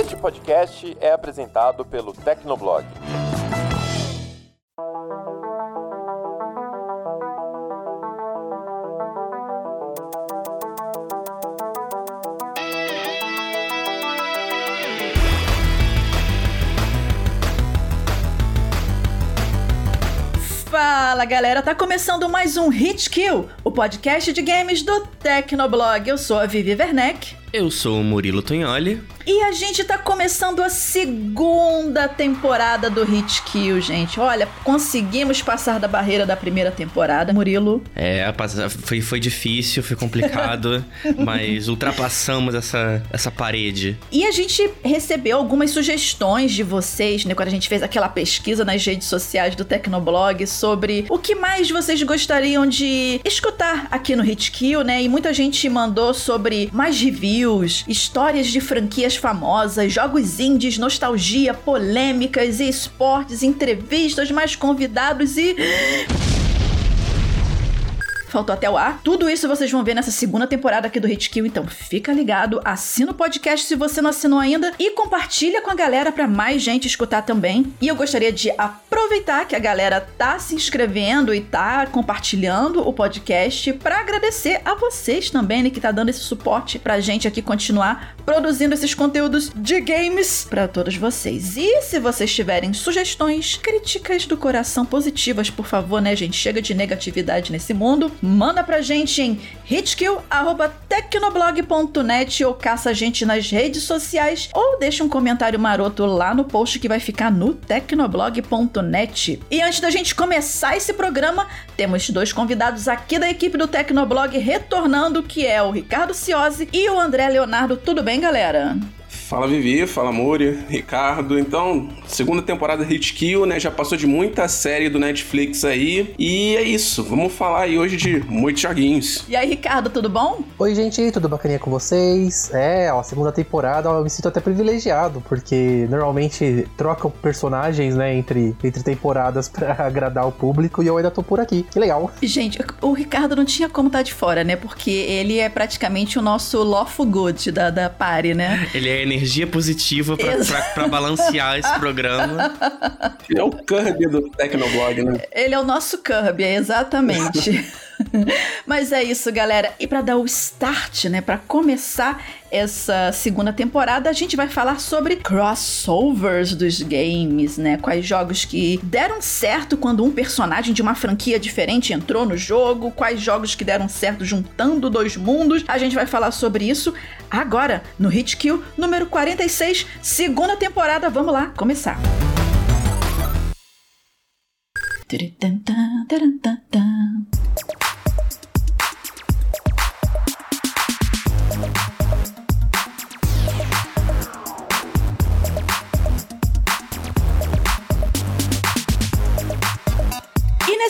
Este podcast é apresentado pelo Tecnoblog. Fala galera, tá começando mais um Hit Kill, o podcast de games do Tecnoblog. Eu sou a Vivi Werneck. Eu sou o Murilo Tonholi. E a gente tá começando a segunda temporada do Hit Kill, gente. Olha, conseguimos passar da barreira da primeira temporada, Murilo. É, foi, foi difícil, foi complicado, mas ultrapassamos essa, essa parede. E a gente recebeu algumas sugestões de vocês, né, quando a gente fez aquela pesquisa nas redes sociais do Tecnoblog sobre o que mais vocês gostariam de escutar aqui no Hit Kill, né? E muita gente mandou sobre mais reviews histórias de franquias famosas, jogos indies, nostalgia, polêmicas e esportes, entrevistas, mais convidados e faltou até o ar. Tudo isso vocês vão ver nessa segunda temporada aqui do Hit Kill, então fica ligado, assina o podcast se você não assinou ainda e compartilha com a galera para mais gente escutar também. E eu gostaria de aproveitar que a galera tá se inscrevendo e tá compartilhando o podcast para agradecer a vocês também, né, que tá dando esse suporte pra gente aqui continuar produzindo esses conteúdos de games para todos vocês. E se vocês tiverem sugestões, críticas do coração positivas, por favor, né, gente, chega de negatividade nesse mundo manda pra gente em hitkill.tecnoblog.net ou caça a gente nas redes sociais ou deixa um comentário maroto lá no post que vai ficar no tecnoblog.net. E antes da gente começar esse programa, temos dois convidados aqui da equipe do Tecnoblog retornando, que é o Ricardo Ciosi e o André Leonardo. Tudo bem, galera? Fala Vivi, fala Muri, Ricardo. Então, segunda temporada Hit Kill, né? Já passou de muita série do Netflix aí. E é isso, vamos falar aí hoje de muitos joguinhos. E aí, Ricardo, tudo bom? Oi, gente, tudo bacaninha com vocês? É, ó, segunda temporada eu me sinto até privilegiado, porque normalmente trocam personagens, né, entre, entre temporadas para agradar o público e eu ainda tô por aqui. Que legal. Gente, o Ricardo não tinha como estar tá de fora, né? Porque ele é praticamente o nosso lawful good da, da party, né? ele é energia positiva para balancear esse programa. Ele é o Kirby do Tecnoblog, né? Ele é o nosso Kirby, exatamente. Mas é isso, galera. E para dar o start, né, para começar essa segunda temporada, a gente vai falar sobre crossovers dos games, né? Quais jogos que deram certo quando um personagem de uma franquia diferente entrou no jogo, quais jogos que deram certo juntando dois mundos. A gente vai falar sobre isso agora no Hit Kill número 46, segunda temporada. Vamos lá começar.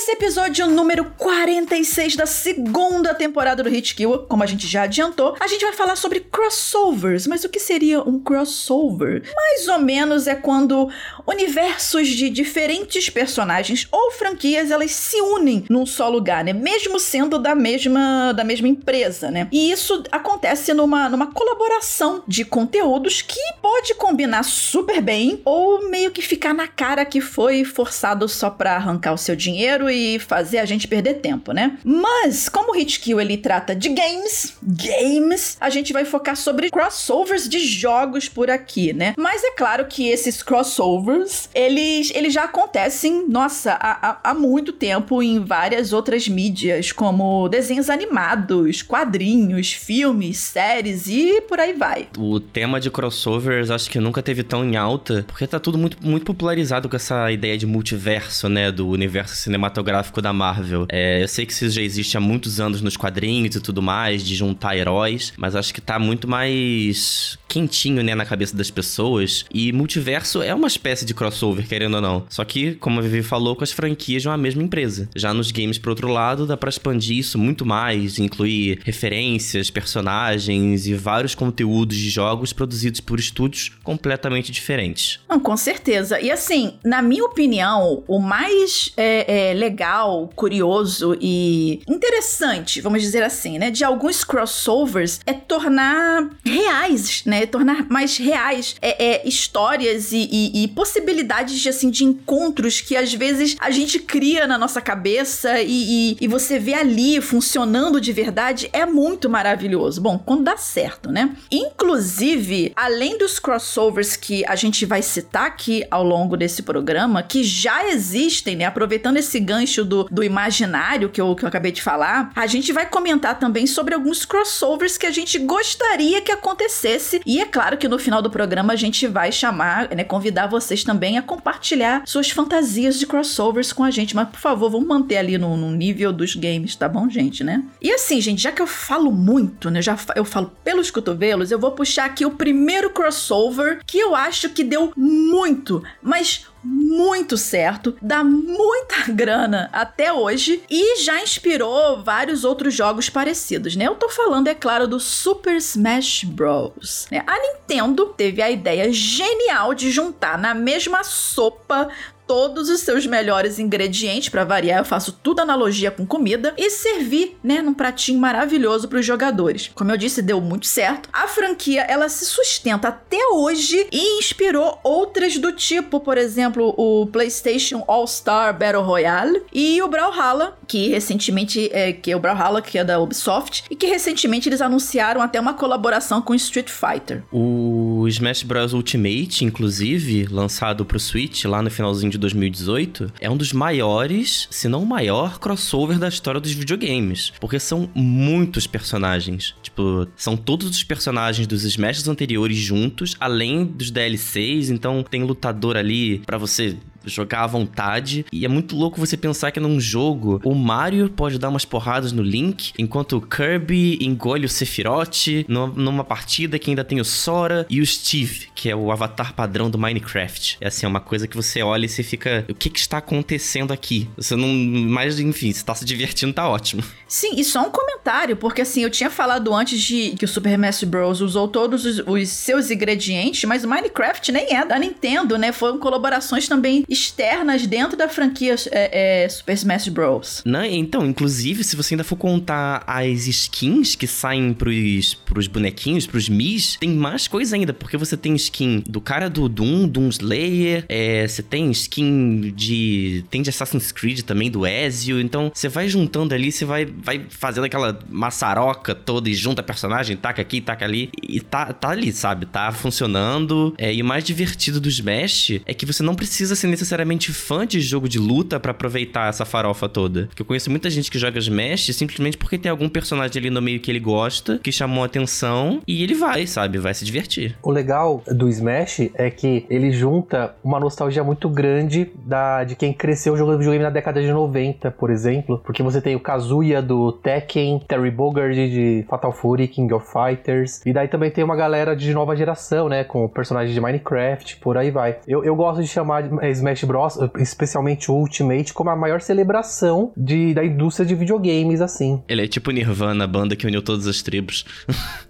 Nesse episódio número 46 da segunda temporada do Hit Kill, como a gente já adiantou, a gente vai falar sobre crossovers. Mas o que seria um crossover? Mais ou menos é quando universos de diferentes personagens ou franquias elas se unem num só lugar, né? Mesmo sendo da mesma da mesma empresa, né? E isso acontece numa, numa colaboração de conteúdos que pode combinar super bem ou meio que ficar na cara que foi forçado só para arrancar o seu dinheiro e fazer a gente perder tempo, né? Mas, como o Hitkill ele trata de games, games, a gente vai focar sobre crossovers de jogos por aqui, né? Mas é claro que esses crossovers, eles, eles já acontecem, nossa, há, há, há muito tempo em várias outras mídias, como desenhos animados, quadrinhos, filmes, séries e por aí vai. O tema de crossovers acho que nunca teve tão em alta, porque tá tudo muito, muito popularizado com essa ideia de multiverso, né? Do universo cinematográfico cinematográfico da Marvel. É, eu sei que isso já existe há muitos anos nos quadrinhos e tudo mais, de juntar heróis, mas acho que tá muito mais quentinho, né, na cabeça das pessoas. E multiverso é uma espécie de crossover, querendo ou não. Só que, como a Vivi falou, com as franquias de uma mesma empresa. Já nos games, por outro lado, dá pra expandir isso muito mais, incluir referências, personagens e vários conteúdos de jogos produzidos por estúdios completamente diferentes. Não, com certeza. E assim, na minha opinião, o mais é, é, legal curioso e interessante, vamos dizer assim, né, de alguns crossovers é tornar reais, né, tornar mais reais é, é histórias e, e, e, possibilidades de assim de encontros que às vezes a gente cria na nossa cabeça e, e você vê ali funcionando de verdade é muito maravilhoso. Bom, quando dá certo, né? Inclusive, além dos crossovers que a gente vai citar aqui ao longo desse programa, que já existem, né? Aproveitando esse gancho do, do imaginário que eu, que eu acabei de falar, a gente vai comentar também sobre alguns crossovers que a gente gostaria que acontecesse. E é claro que no final do programa a gente vai chamar, né? Convidar vocês também a compartilhar suas fantasias de crossovers com a gente. Mas, por favor, vamos manter ali no, no nível dos games, tá bom, gente, né? E assim, gente, já que eu falo muito, né? Já eu falo pelos cotovelos, eu vou puxar aqui o primeiro crossover que eu acho que deu muito, mas muito certo, dá muita grana até hoje e já inspirou vários outros jogos parecidos, né? Eu tô falando, é claro, do Super Smash Bros. Né? A Nintendo teve a ideia genial de juntar na mesma sopa todos os seus melhores ingredientes, para variar, eu faço tudo analogia com comida, e servir, né, num pratinho maravilhoso para os jogadores. Como eu disse, deu muito certo. A franquia, ela se sustenta até hoje e inspirou outras do tipo, por exemplo, o PlayStation All-Star Battle Royale e o Brawlhalla, que recentemente é que é o Brawlhalla, que é da Ubisoft, e que recentemente eles anunciaram até uma colaboração com Street Fighter. O Smash Bros Ultimate, inclusive, lançado pro Switch lá no finalzinho de 2018, é um dos maiores, se não o maior, crossover da história dos videogames. Porque são muitos personagens. Tipo, são todos os personagens dos Smash anteriores juntos, além dos DLCs. Então tem lutador ali para você jogar à vontade. E é muito louco você pensar que num jogo o Mario pode dar umas porradas no Link, enquanto o Kirby engole o Sephiroth numa partida que ainda tem o Sora e o Steve, que é o avatar padrão do Minecraft. É assim, é uma coisa que você olha e você fica, o que que está acontecendo aqui? Você não, mas enfim, você tá se divertindo, tá ótimo. Sim, e só um comentário, porque assim, eu tinha falado antes de que o Super Smash Bros usou todos os, os seus ingredientes, mas o Minecraft nem é da Nintendo, né? Foram colaborações também externas dentro da franquia é, é, Super Smash Bros. Não, então, inclusive, se você ainda for contar as skins que saem pros, pros bonequinhos, pros Mis, tem mais coisa ainda, porque você tem skin do cara do Doom, Doom Slayer, é, você tem skin de. tem de Assassin's Creed também, do Ezio, então você vai juntando ali, você vai, vai fazendo aquela maçaroca toda e junta personagem, taca aqui, taca ali, e tá, tá ali, sabe? Tá funcionando. É, e o mais divertido do Smash é que você não precisa ser necessariamente fã de jogo de luta para aproveitar essa farofa toda. Porque eu conheço muita gente que joga Smash simplesmente porque tem algum personagem ali no meio que ele gosta, que chamou atenção, e ele vai, sabe? Vai se divertir. O legal do Smash é que ele junta uma nostalgia muito grande da, de quem cresceu jogando videogame na década de 90, por exemplo. Porque você tem o Kazuya do Tekken, Terry Bogard de Fatal Fury, King of Fighters. E daí também tem uma galera de nova geração, né? Com personagens de Minecraft, por aí vai. Eu, eu gosto de chamar Smash Smash Bros, especialmente o Ultimate, como a maior celebração de, da indústria de videogames, assim. Ele é tipo Nirvana, a banda que uniu todas as tribos.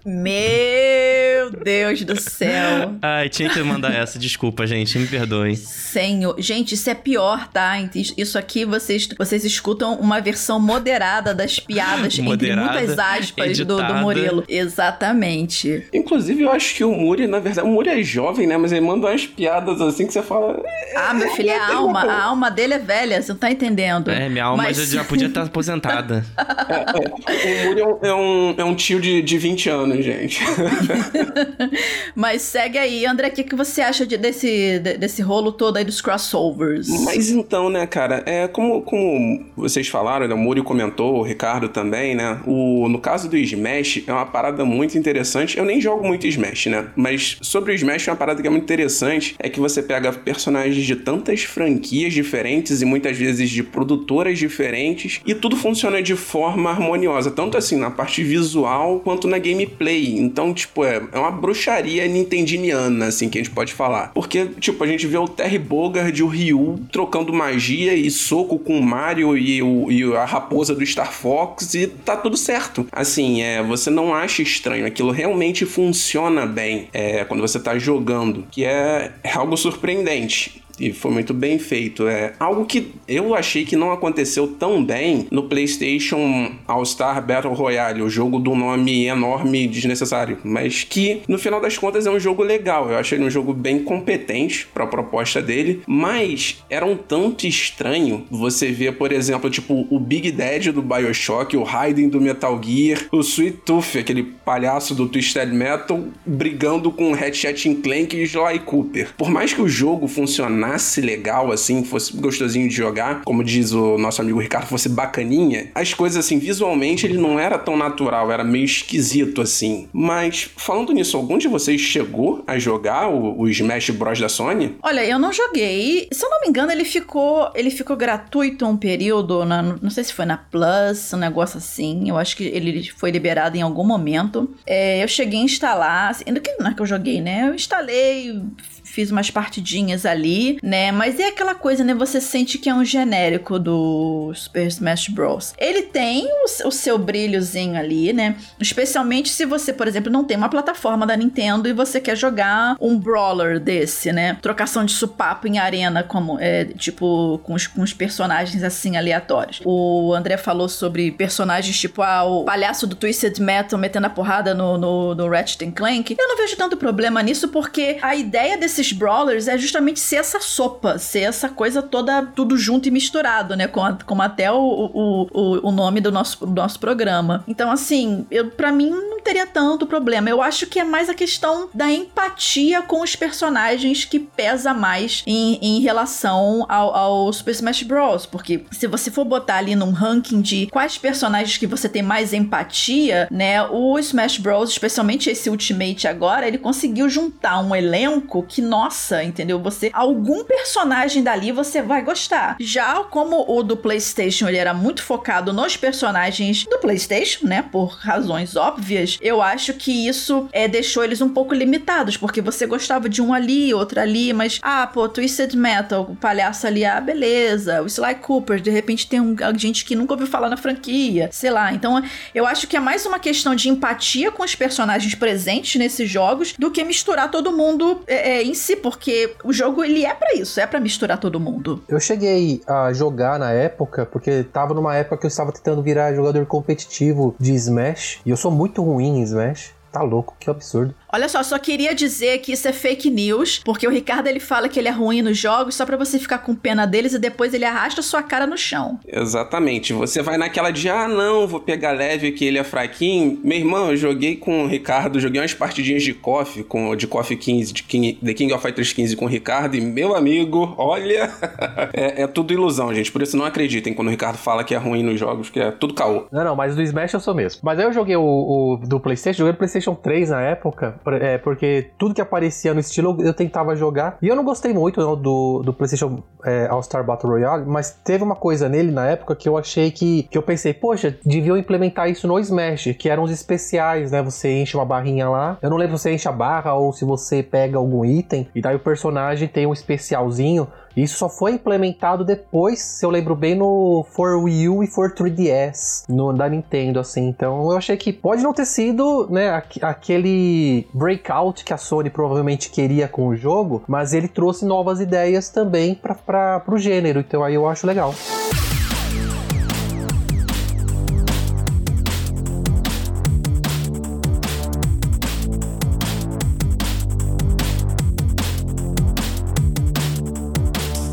Meu Deus do céu. Ai, tinha que mandar essa, desculpa, gente, me perdoem. Senhor, gente, isso é pior, tá? Isso aqui vocês, vocês escutam uma versão moderada das piadas, moderada, entre muitas aspas, do, do Murilo. Exatamente. Inclusive, eu acho que o Muri, na verdade, o Muri é jovem, né? Mas ele manda umas piadas assim que você fala. Ah, meu filho, é a alma. A alma dele é velha, você não tá entendendo. É, minha alma Mas... já, já podia estar aposentada. É, é. O Muri é um, é um tio de, de 20 anos, gente. Mas segue aí, André, o que, que você acha de, desse, de, desse rolo todo aí dos crossovers? Mas então, né, cara, é como, como vocês falaram, né, o Muri comentou, o Ricardo também, né? O, no caso do Smash, é uma parada muito interessante. Eu nem jogo muito Smash, né? Mas sobre o Smash, uma parada que é muito interessante é que você pega personagens de tantas franquias diferentes e muitas vezes de produtoras diferentes e tudo funciona de forma harmoniosa, tanto assim na parte visual quanto na gameplay. Então, tipo, é, é uma bruxaria nintendiniana, assim, que a gente pode falar. Porque, tipo, a gente vê o Terry Bogard e o Ryu trocando magia e soco com o Mario e, o, e a raposa do Star Fox e tá tudo certo. Assim, é, você não acha estranho, aquilo realmente funciona bem é, quando você tá jogando, que é, é algo surpreendente. E foi muito bem feito. É algo que eu achei que não aconteceu tão bem no PlayStation All-Star Battle Royale, o jogo do nome enorme e desnecessário, mas que no final das contas é um jogo legal. Eu achei ele um jogo bem competente para a proposta dele, mas era um tanto estranho você ver, por exemplo, tipo o Big Dad do BioShock, o Raiden do Metal Gear, o Sweet Tooth, aquele palhaço do Twisted Metal, brigando com Ratchet Clank e Sly Cooper. Por mais que o jogo funcionasse legal assim, fosse gostosinho de jogar, como diz o nosso amigo Ricardo, fosse bacaninha, as coisas assim, visualmente ele não era tão natural, era meio esquisito assim. Mas falando nisso, algum de vocês chegou a jogar o, o Smash Bros da Sony? Olha, eu não joguei. Se eu não me engano, ele ficou, ele ficou gratuito um período, na, não sei se foi na Plus, um negócio assim. Eu acho que ele foi liberado em algum momento. É, eu cheguei a instalar, assim, que não é que eu joguei, né? Eu instalei, fiz umas partidinhas ali, né? Mas é aquela coisa, né? Você sente que é um genérico do Super Smash Bros. Ele tem o, o, seu brilhozinho ali, né? Especialmente se você, por exemplo, não tem uma plataforma da Nintendo e você quer jogar um brawler desse, né? Trocação de supapo em arena, como é, tipo, com os, com os personagens assim aleatórios. O André falou sobre personagens tipo ah, o palhaço do Twisted Metal metendo a porrada no, no, no Ratchet Clank. Eu não vejo tanto problema nisso porque a ideia desse desses brawlers é justamente ser essa sopa, ser essa coisa toda, tudo junto e misturado, né? Como, como até o, o, o, o nome do nosso, do nosso programa. Então, assim, eu, para mim não teria tanto problema. Eu acho que é mais a questão da empatia com os personagens que pesa mais em, em relação ao, ao Super Smash Bros. Porque se você for botar ali num ranking de quais personagens que você tem mais empatia, né? O Smash Bros, especialmente esse Ultimate agora, ele conseguiu juntar um elenco que nossa, entendeu? Você algum personagem dali você vai gostar. Já como o do PlayStation ele era muito focado nos personagens do PlayStation, né, por razões óbvias, eu acho que isso é deixou eles um pouco limitados, porque você gostava de um ali, outro ali, mas ah, pô, Twisted Metal, o palhaço ali, ah, beleza, o Sly Cooper, de repente tem um, gente que nunca ouviu falar na franquia, sei lá. Então, eu acho que é mais uma questão de empatia com os personagens presentes nesses jogos do que misturar todo mundo é, é, em si, porque o jogo ele é para isso, é para misturar todo mundo. Eu cheguei a jogar na época, porque tava numa época que eu estava tentando virar jogador competitivo de Smash, e eu sou muito ruim em Smash. Tá louco, que absurdo. Olha só, só queria dizer que isso é fake news, porque o Ricardo ele fala que ele é ruim nos jogos só para você ficar com pena deles e depois ele arrasta sua cara no chão. Exatamente. Você vai naquela de, ah, não, vou pegar leve que ele é fraquinho. Meu irmão, eu joguei com o Ricardo, joguei umas partidinhas de KOF, com, de KOF 15, de King, The King of Fighters 15 com o Ricardo, e meu amigo, olha, é, é, tudo ilusão, gente. Por isso não acreditem quando o Ricardo fala que é ruim nos jogos, que é tudo caô. Não, não, mas do Smash eu sou mesmo. Mas aí eu joguei o, o do PlayStation, joguei no PlayStation 3 na época, é, porque tudo que aparecia no estilo eu, tentava jogar. E eu não gostei muito não, do, do PlayStation é, All-Star Battle Royale, mas teve uma coisa nele na época que eu achei que, que eu pensei, poxa, deviam implementar isso no Smash, que eram os especiais, né? Você enche uma barrinha lá. Eu não lembro se você enche a barra ou se você pega algum item, e daí o personagem tem um especialzinho. Isso só foi implementado depois, se eu lembro bem, no For Wii U e For 3DS, no, da Nintendo, assim. Então eu achei que pode não ter sido, né, aquele breakout que a Sony provavelmente queria com o jogo, mas ele trouxe novas ideias também para o gênero. Então aí eu acho legal.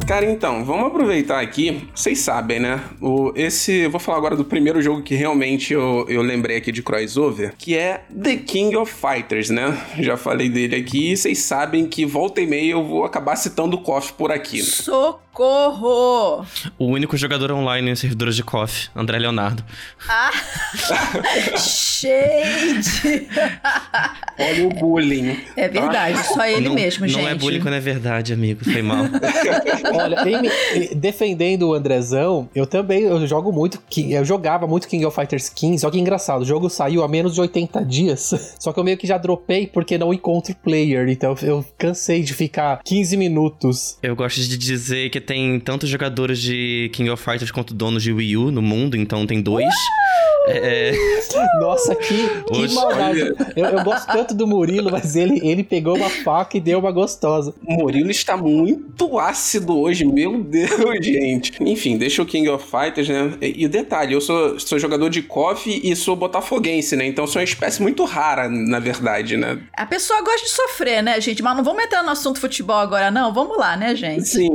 Cara, então, vamos aproveitar aqui. Vocês sabem, né? O, esse. Vou falar agora do primeiro jogo que realmente eu, eu lembrei aqui de crossover, que é The King of Fighters, né? Já falei dele aqui. Vocês sabem que volta e meia eu vou acabar citando o KOF por aqui. Né? Socorro! O único jogador online em servidores de KOF, André Leonardo. Ah! Shade! Olha o bullying. É verdade, só ele não, mesmo, não gente. Não é bullying quando é verdade, amigo. Foi mal. Olha, em, defendendo o Andrezão, eu também eu jogo muito. Eu jogava muito King of Fighters 15. Olha que engraçado. O jogo saiu há menos de 80 dias. Só que eu meio que já dropei porque não encontro player. Então eu cansei de ficar 15 minutos. Eu gosto de dizer que tem tantos jogadores de King of Fighters quanto donos de Wii U no mundo. Então tem dois. É... Nossa, que, que maldade. Eu, eu, gosto tanto tanto do Murilo, mas ele, ele pegou uma faca e deu uma gostosa. O Murilo está muito ácido hoje, meu Deus, gente. Enfim, deixa o King of Fighters, né? E, o detalhe, eu sou, sou jogador de KOF e sou botafoguense, né? Então sou uma espécie muito rara, na verdade, né? A pessoa gosta de sofrer, né, gente? Mas não vamos entrar no assunto futebol agora, não. Vamos lá, né, gente? Sim,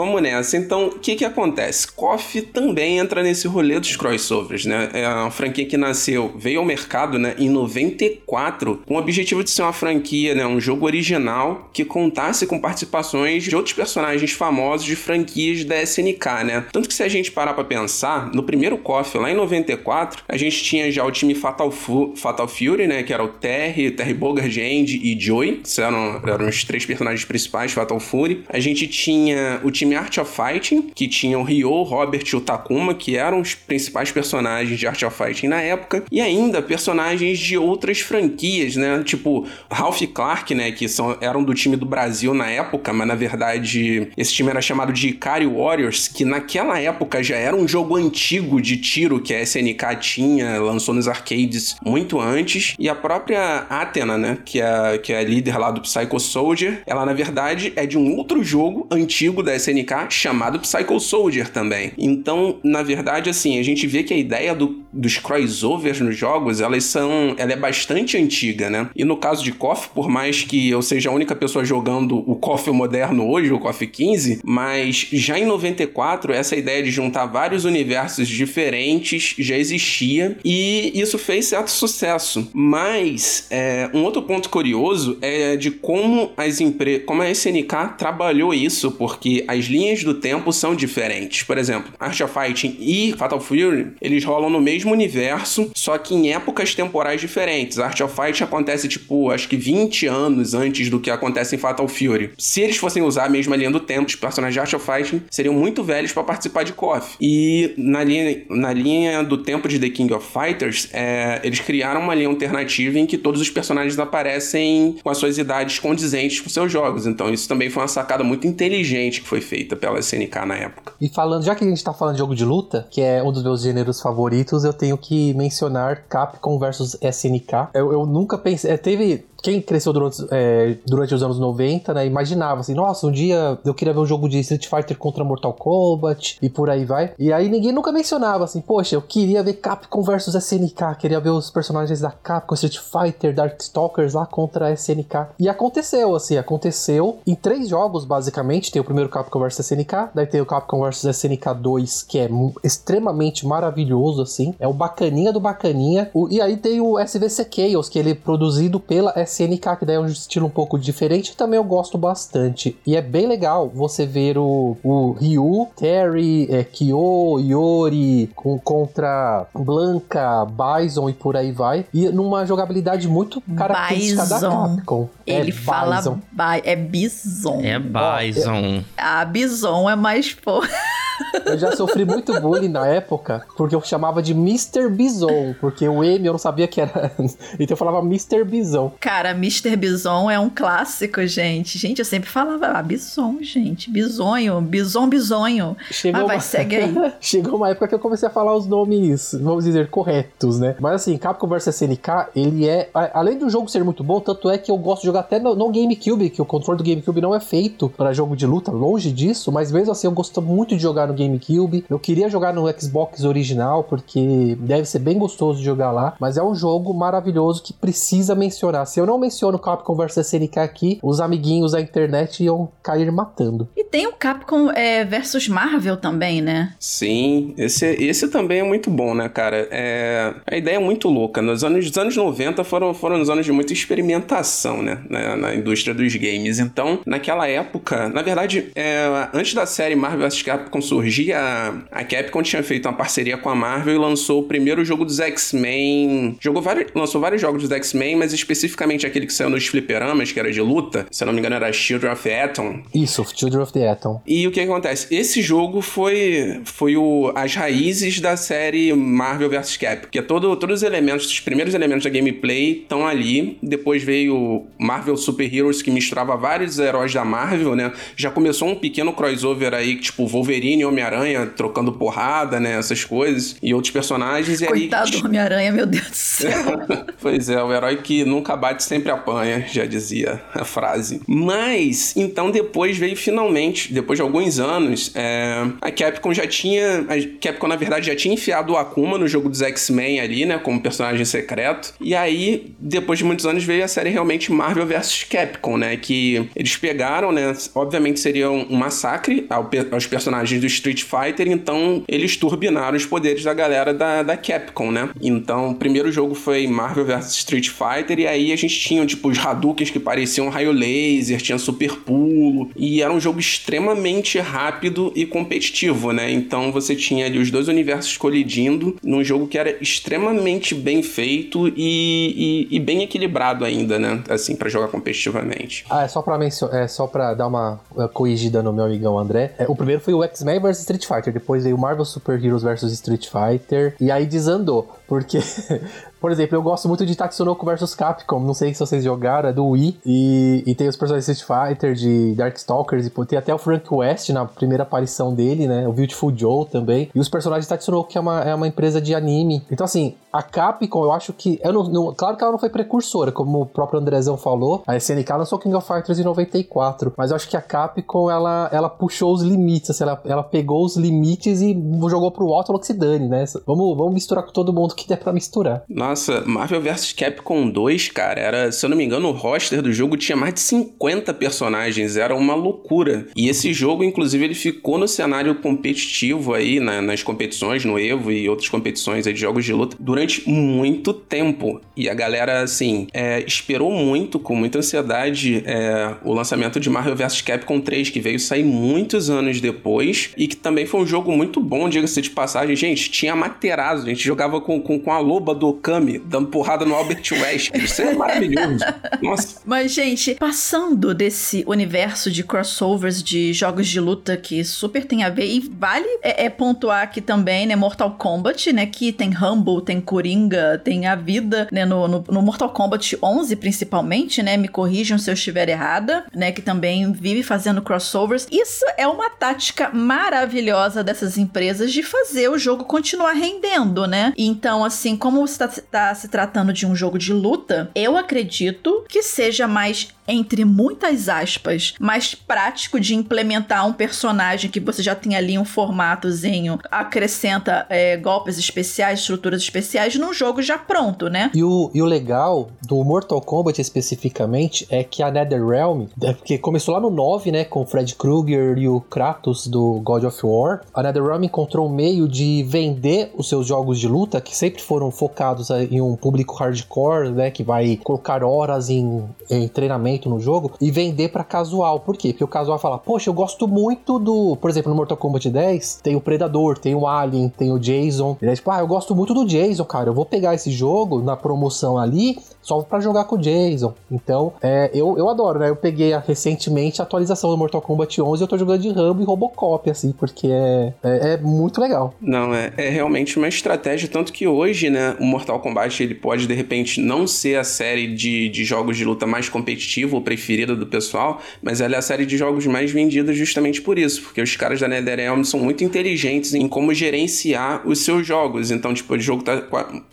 vamos nessa. Então, o que que acontece? KOF também entra nesse rolê dos crossovers, né? É uma franquia que nasceu, veio ao mercado, né, em 94, com o objetivo de ser uma franquia, né, um jogo original que contasse com participações de outros personagens famosos de franquias da SNK, né? Tanto que se a gente parar para pensar, no primeiro KOF, lá em 94, a gente tinha já o time Fatal, Fu Fatal Fury, né, que era o Terry, Terry Bogard, Andy e Joey, que eram, eram os três personagens principais Fatal Fury. A gente tinha o time Art of Fighting, que tinha o Ryo, Robert e o Takuma, que eram os principais personagens de Art of Fighting na época, e ainda personagens de outras franquias, né? Tipo Ralph Clark, né? Que são, eram do time do Brasil na época, mas na verdade esse time era chamado de Ikari Warriors, que naquela época já era um jogo antigo de tiro que a SNK tinha, lançou nos arcades muito antes, e a própria Athena, né? Que é, que é a líder lá do Psycho Soldier, ela na verdade é de um outro jogo antigo da SNK chamado Psycho Soldier também. Então, na verdade, assim, a gente vê que a ideia do, dos crossovers nos jogos, elas são. Ela é bastante antiga, né? E no caso de KOF, por mais que eu seja a única pessoa jogando o KOF moderno hoje, o KOF 15, mas já em 94, essa ideia de juntar vários universos diferentes já existia e isso fez certo sucesso. Mas é, um outro ponto curioso é de como as como a SNK trabalhou isso, porque as linhas do tempo são diferentes. Por exemplo, Art of Fighting e Fatal Fury, eles rolam no mesmo universo, só que em épocas temporais diferentes. Art of Fight acontece, tipo, acho que 20 anos antes do que acontece em Fatal Fury. Se eles fossem usar a mesma linha do tempo, os personagens de Art of Fighting seriam muito velhos para participar de KOF. E na linha, na linha do tempo de The King of Fighters, é, eles criaram uma linha alternativa em que todos os personagens aparecem com as suas idades condizentes com seus jogos. Então isso também foi uma sacada muito inteligente que foi feita pela SNK na época. E falando, já que a gente tá falando de jogo de luta, que é um dos meus gêneros favoritos, eu tenho que mencionar Capcom versus SNK. Eu, eu nunca pensei. É, teve quem cresceu durante, é, durante os anos 90, né, imaginava assim, nossa, um dia eu queria ver um jogo de Street Fighter contra Mortal Kombat e por aí vai. E aí ninguém nunca mencionava assim, poxa, eu queria ver Capcom versus SNK, queria ver os personagens da Capcom, Street Fighter, Darkstalkers lá contra SNK. E aconteceu, assim, aconteceu em três jogos, basicamente. Tem o primeiro Capcom versus SNK, daí tem o Capcom versus SNK 2, que é extremamente maravilhoso, assim. É o bacaninha do bacaninha. O, e aí tem o SVC Chaos, que ele é produzido pela SNK, que daí é um estilo um pouco diferente, também eu gosto bastante. E é bem legal você ver o, o Ryu, Terry, é, Kyo, Yori com, contra Blanca, Bison e por aí vai. E numa jogabilidade muito característica Bison. da Capcom. Ele é fala Bison. é Bison. É Bison. A Bison é mais pô. Eu já sofri muito bullying na época, porque eu chamava de Mr. Bison, porque o M eu não sabia que era. Então eu falava Mr. Bison. Cara, Mr. Bison é um clássico, gente. Gente, eu sempre falava, ah, Bison, gente. Bisonho, Bison, Bisonho. Chegou ah, vai, uma... segue aí. Chegou uma época que eu comecei a falar os nomes, vamos dizer, corretos, né? Mas assim, Capcom vs SNK, ele é. Além do jogo ser muito bom, tanto é que eu gosto de jogar até no, no GameCube, que o controle do GameCube não é feito para jogo de luta, longe disso, mas mesmo assim eu gosto muito de jogar no GameCube. Eu queria jogar no Xbox original, porque deve ser bem gostoso de jogar lá. Mas é um jogo maravilhoso que precisa mencionar. Se eu não menciono Capcom vs SNK aqui, os amiguinhos da internet iam cair matando. E tem o Capcom é, versus Marvel também, né? Sim, esse, esse também é muito bom, né, cara? É, a ideia é muito louca. Nos anos, nos anos 90 foram, foram os anos de muita experimentação, né? Na, na indústria dos games. Então, naquela época, na verdade, é, antes da série Marvel vs Capcom surgir, a, a Capcom tinha feito uma parceria com a Marvel e lançou o primeiro jogo dos X-Men. Jogou vários, lançou vários jogos dos X-Men, mas especificamente aquele que saiu nos fliperamas, que era de luta. Se eu não me engano, era Children of the Atom. Isso, Children of the Atom. E o que acontece? Esse jogo foi, foi o, as raízes da série Marvel vs Capcom, porque todo, todos os elementos, os primeiros elementos da gameplay estão ali. Depois veio Marvel Super Heroes, que misturava vários heróis da Marvel, né? Já começou um pequeno crossover aí, tipo Wolverine e Homem-Aranha trocando porrada, né? Essas coisas. E outros personagens. E Coitado aí... do Homem-Aranha, meu Deus do céu. pois é, o herói que nunca bate sempre apanha, já dizia a frase. Mas, então depois veio finalmente, depois de alguns anos, é, a Capcom já tinha. A Capcom, na verdade, já tinha enfiado o Akuma no jogo dos X-Men ali, né? Como personagem secreto. E aí, depois de muitos anos, veio a série realmente Marvel vs Capcom, né? Que eles pegaram, né? Obviamente seria um massacre aos personagens do Street Fighter, então eles turbinaram os poderes da galera da, da Capcom, né? Então, o primeiro jogo foi Marvel vs Street Fighter, e aí a gente tinha, tipo, os Hadoukens que pareciam raio laser, tinha super pulo, e era um jogo extremamente rápido e competitivo, né? Então você tinha ali os dois universos colidindo num jogo que era extremamente bem feito e, e, e bem equilibrado ainda, né? Assim, para jogar competitivamente. Ah, é só pra mencionar, é só pra dar uma corrigida no meu amigão André. É, o primeiro foi o X-Men vs Street Fighter, depois veio o Marvel Super Heroes vs Street Fighter, e aí desandou, porque Por exemplo, eu gosto muito de Tatsunoko vs Capcom, não sei se vocês jogaram, é do Wii, e, e tem os personagens de Street Fighter, de Darkstalkers, e tem até o Frank West na primeira aparição dele, né, o Beautiful Joe também, e os personagens de Tatsunoko, que é uma, é uma empresa de anime. Então, assim, a Capcom, eu acho que, eu não, não, claro que ela não foi precursora, como o próprio Andrezão falou, a SNK lançou King of Fighters em 94, mas eu acho que a Capcom, ela, ela puxou os limites, assim, ela, ela pegou os limites e jogou pro alto, falou que se dane, né, vamos, vamos misturar com todo mundo que der pra misturar. Nossa, Marvel vs Capcom 2, cara, era, se eu não me engano, o roster do jogo tinha mais de 50 personagens, era uma loucura. E esse jogo, inclusive, ele ficou no cenário competitivo aí, na, nas competições, no Evo e outras competições de jogos de luta, durante muito tempo. E a galera, assim, é, esperou muito, com muita ansiedade, é, o lançamento de Marvel vs Capcom 3, que veio sair muitos anos depois, e que também foi um jogo muito bom, diga-se de passagem. Gente, tinha Materazo, a gente jogava com, com, com a loba do Kami dando porrada no Albert Wesker. Isso é maravilhoso. Nossa. Mas, gente, passando desse universo de crossovers de jogos de luta que super tem a ver, e vale é, é pontuar aqui também, né, Mortal Kombat, né, que tem Rumble, tem Coringa, tem a vida, né, no, no, no Mortal Kombat 11 principalmente, né, me corrijam se eu estiver errada, né, que também vive fazendo crossovers. Isso é uma tática maravilhosa dessas empresas de fazer o jogo continuar rendendo, né? Então, assim, como você tá está se tratando de um jogo de luta, eu acredito que seja mais entre muitas aspas, mais prático de implementar um personagem que você já tem ali um formatozinho, acrescenta é, golpes especiais, estruturas especiais num jogo já pronto, né? E o, e o legal do Mortal Kombat especificamente é que a NetherRealm, é porque começou lá no 9, né, com o Fred Krueger e o Kratos do God of War, a NetherRealm encontrou um meio de vender os seus jogos de luta, que sempre foram focados em um público hardcore, né, que vai colocar horas em, em treinamento no jogo e vender para casual. Por quê? Porque o casual fala, poxa, eu gosto muito do. Por exemplo, no Mortal Kombat 10 tem o Predador, tem o Alien, tem o Jason. Ele é tipo, ah, eu gosto muito do Jason, cara. Eu vou pegar esse jogo na promoção ali só para jogar com o Jason. Então, é, eu, eu adoro, né? Eu peguei a, recentemente a atualização do Mortal Kombat 11 e eu tô jogando de Rambo e Robocop, assim, porque é, é, é, muito legal. Não, é, é realmente uma estratégia, tanto que hoje, né, o Mortal Kombat ele pode de repente não ser a série de, de jogos de luta mais competitiva ou preferida do pessoal, mas ela é a série de jogos mais vendida justamente por isso, porque os caras da NetherRealm são muito inteligentes em como gerenciar os seus jogos. Então, tipo, o jogo tá,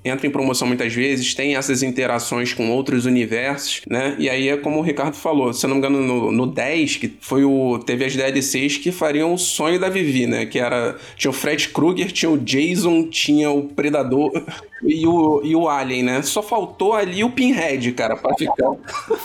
entra em promoção muitas vezes, tem essas interações com outros universos, né? E aí é como o Ricardo falou, se eu não me engano, no, no 10, que foi o. Teve as DLCs que fariam o sonho da Vivi, né? Que era. Tinha o Fred Krueger, tinha o Jason, tinha o Predador e o, e o Alien, né? Só faltou ali o Pinhead, cara, pra ficar.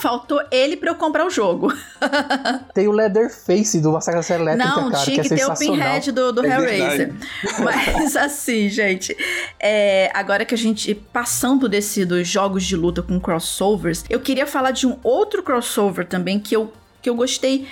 Faltou ele pra eu comprar o jogo. Tem o Leatherface do Massacre da Série Elétrica, Não, cara, tinha que, que é ter o Pinhead do, do é Hellraiser. Mas assim, gente, é, agora que a gente, passando desse dos jogos de luta com crossovers, eu queria falar de um outro crossover também que eu que eu gostei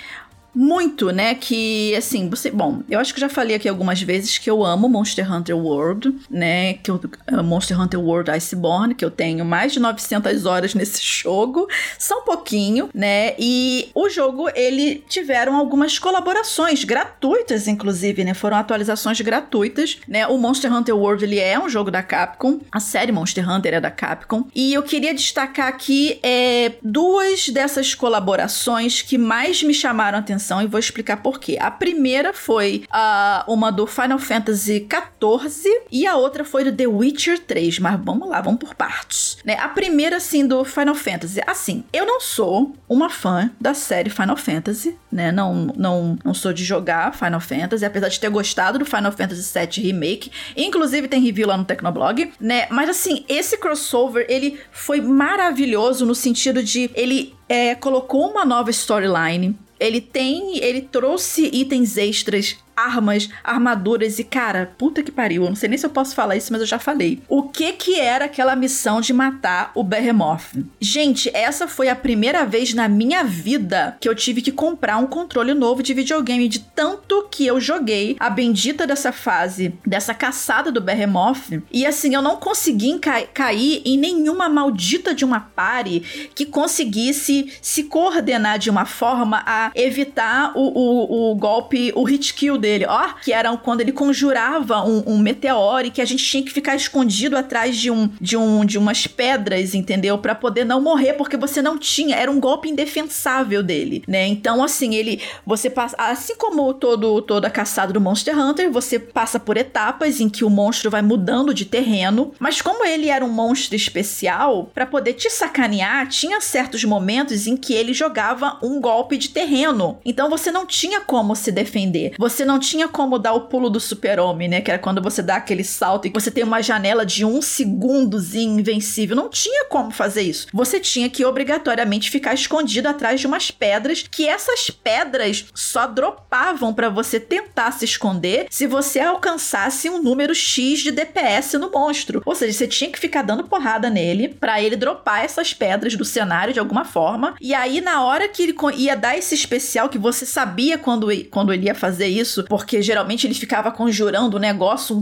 muito, né? Que assim, você. Bom, eu acho que já falei aqui algumas vezes que eu amo Monster Hunter World, né? Que eu, uh, Monster Hunter World Iceborne, que eu tenho mais de 900 horas nesse jogo, um pouquinho, né? E o jogo, ele tiveram algumas colaborações gratuitas, inclusive, né? Foram atualizações gratuitas, né? O Monster Hunter World, ele é um jogo da Capcom, a série Monster Hunter é da Capcom, e eu queria destacar aqui é, duas dessas colaborações que mais me chamaram a atenção atenção e vou explicar por quê. A primeira foi uh, uma do Final Fantasy XIV e a outra foi do The Witcher 3. Mas vamos lá, vamos por partes. Né? A primeira, assim, do Final Fantasy. Assim, eu não sou uma fã da série Final Fantasy, né? Não, não, não sou de jogar Final Fantasy, apesar de ter gostado do Final Fantasy VII Remake. Inclusive tem review lá no Tecnoblog, né? Mas assim, esse crossover, ele foi maravilhoso no sentido de ele é, colocou uma nova storyline. Ele tem. Ele trouxe itens extras armas, armaduras e cara, puta que pariu, eu não sei nem se eu posso falar isso, mas eu já falei. O que que era aquela missão de matar o Behemoth? Gente, essa foi a primeira vez na minha vida que eu tive que comprar um controle novo de videogame, de tanto que eu joguei a bendita dessa fase, dessa caçada do Behemoth, e assim, eu não consegui ca cair em nenhuma maldita de uma pare que conseguisse se coordenar de uma forma a evitar o, o, o golpe, o hit kill dele, ó, que era quando ele conjurava um, um meteoro e que a gente tinha que ficar escondido atrás de um de um de umas pedras, entendeu? Para poder não morrer, porque você não tinha, era um golpe indefensável dele, né? Então assim, ele você passa, assim como todo toda caçada do Monster Hunter, você passa por etapas em que o monstro vai mudando de terreno, mas como ele era um monstro especial, para poder te sacanear, tinha certos momentos em que ele jogava um golpe de terreno. Então você não tinha como se defender. Você não não tinha como dar o pulo do super-homem, né? Que era quando você dá aquele salto e você tem uma janela de um segundozinho invencível. Não tinha como fazer isso. Você tinha que obrigatoriamente ficar escondido atrás de umas pedras, que essas pedras só dropavam para você tentar se esconder se você alcançasse um número X de DPS no monstro. Ou seja, você tinha que ficar dando porrada nele para ele dropar essas pedras do cenário de alguma forma. E aí, na hora que ele ia dar esse especial, que você sabia quando, quando ele ia fazer isso, isso, porque geralmente ele ficava conjurando o negócio, um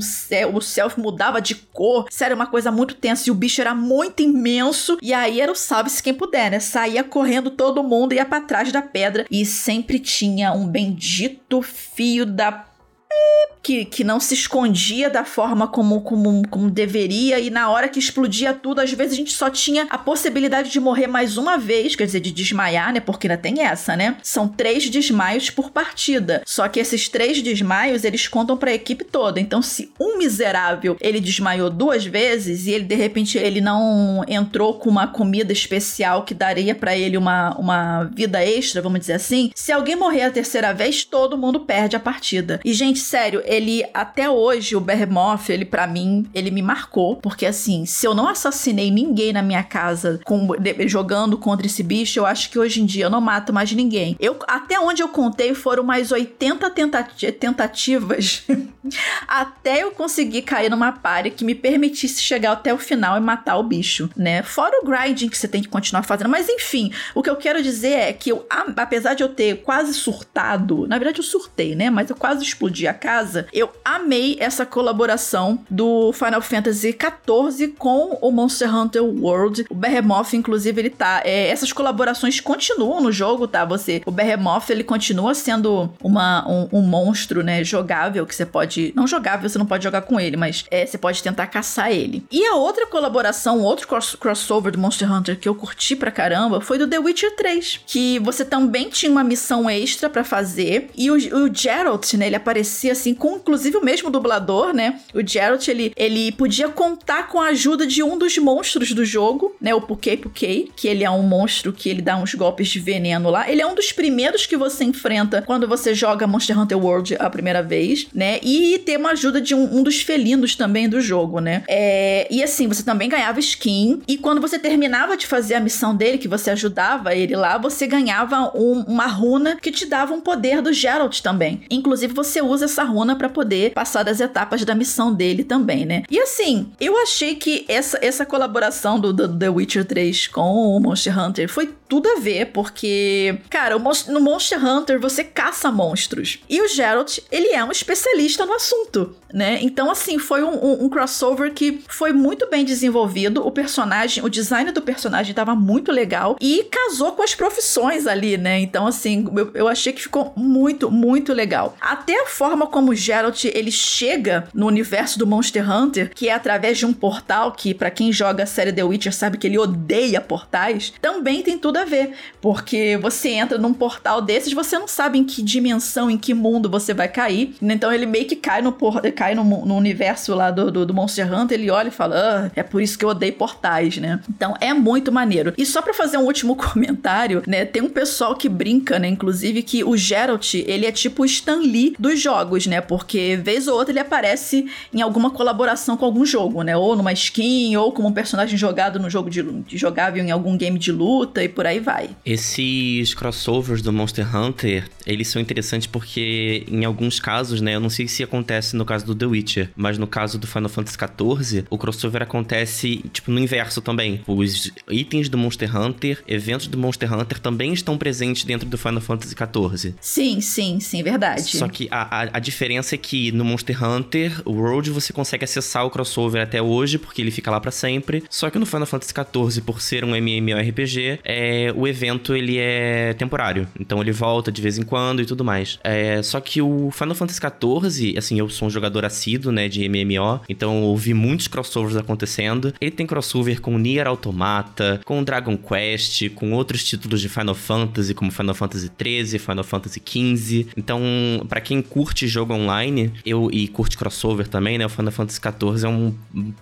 o self mudava de cor. Sério, uma coisa muito tensa. E o bicho era muito imenso. E aí era o salve-se quem puder, né? Saía correndo todo mundo, ia para trás da pedra. E sempre tinha um bendito fio da que, que não se escondia da forma como, como, como deveria, e na hora que explodia tudo, às vezes a gente só tinha a possibilidade de morrer mais uma vez, quer dizer, de desmaiar, né? Porque ainda tem essa, né? São três desmaios por partida. Só que esses três desmaios eles contam para a equipe toda. Então, se um miserável ele desmaiou duas vezes e ele de repente ele não entrou com uma comida especial que daria para ele uma, uma vida extra, vamos dizer assim, se alguém morrer a terceira vez, todo mundo perde a partida. E, gente, sério, ele até hoje, o Behemoth, ele para mim, ele me marcou, porque assim, se eu não assassinei ninguém na minha casa com, de, jogando contra esse bicho, eu acho que hoje em dia eu não mato mais ninguém. Eu até onde eu contei foram mais 80 tentati tentativas até eu conseguir cair numa pare que me permitisse chegar até o final e matar o bicho, né? Fora o grinding que você tem que continuar fazendo, mas enfim, o que eu quero dizer é que eu, apesar de eu ter quase surtado, na verdade eu surtei, né? Mas eu quase explodi a casa, eu amei essa colaboração do Final Fantasy XIV com o Monster Hunter World. O Behemoth, inclusive, ele tá. É, essas colaborações continuam no jogo, tá? Você. O Behemoth, ele continua sendo uma, um, um monstro, né? Jogável, que você pode. Não jogável, você não pode jogar com ele, mas é, você pode tentar caçar ele. E a outra colaboração, outro cross crossover do Monster Hunter que eu curti pra caramba foi do The Witcher 3. Que você também tinha uma missão extra para fazer. E o, o Geralt, né? Ele aparecia assim, com inclusive o mesmo dublador, né? O Geralt, ele, ele podia contar com a ajuda de um dos monstros do jogo, né? O Pukei Pukei, que ele é um monstro que ele dá uns golpes de veneno lá. Ele é um dos primeiros que você enfrenta quando você joga Monster Hunter World a primeira vez, né? E ter uma ajuda de um, um dos felinos também do jogo, né? É, e assim, você também ganhava skin. E quando você terminava de fazer a missão dele, que você ajudava ele lá, você ganhava um, uma runa que te dava um poder do Geralt também. Inclusive, você usa essa runa para poder passar das etapas da missão dele também, né? E assim, eu achei que essa, essa colaboração do, do The Witcher 3 com o Monster Hunter foi tudo a ver, porque, cara, no Monster Hunter você caça monstros. E o Geralt, ele é um especialista no assunto, né? Então, assim, foi um, um, um crossover que foi muito bem desenvolvido. O personagem, o design do personagem tava muito legal e casou com as profissões ali, né? Então, assim, eu, eu achei que ficou muito, muito legal. Até a forma como como o Geralt ele chega no universo do Monster Hunter, que é através de um portal que para quem joga a série The Witcher sabe que ele odeia portais, também tem tudo a ver, porque você entra num portal desses, você não sabe em que dimensão, em que mundo você vai cair. Então ele meio que cai no, por... cai no, no universo lá do, do, do, Monster Hunter, ele olha e fala: ah, é por isso que eu odeio portais, né? Então é muito maneiro. E só para fazer um último comentário, né? Tem um pessoal que brinca, né? Inclusive, que o Geralt, ele é tipo o Stan Lee dos jogos, né? Porque vez ou outra ele aparece em alguma colaboração com algum jogo, né? Ou numa skin, ou como um personagem jogado no jogo de, de jogável em algum game de luta e por aí vai. Esses crossovers do Monster Hunter, eles são interessantes porque em alguns casos, né? Eu não sei se acontece no caso do The Witcher, mas no caso do Final Fantasy XIV, o crossover acontece, tipo, no inverso também. Os itens do Monster Hunter, eventos do Monster Hunter também estão presentes dentro do Final Fantasy XIV. Sim, sim, sim, verdade. Só que a, a, a diferença é que no Monster Hunter, o World você consegue acessar o crossover até hoje, porque ele fica lá para sempre. Só que no Final Fantasy XIV, por ser um MMORPG, é, o evento ele é temporário. Então ele volta de vez em quando e tudo mais. É, só que o Final Fantasy XIV, assim, eu sou um jogador assíduo, né, de MMO, então eu ouvi muitos crossovers acontecendo. Ele tem crossover com Nier Automata, com Dragon Quest, com outros títulos de Final Fantasy, como Final Fantasy XIII, Final Fantasy XV. Então, para quem curte jogo online, eu e curte crossover também, né, o Final Fantasy XIV é um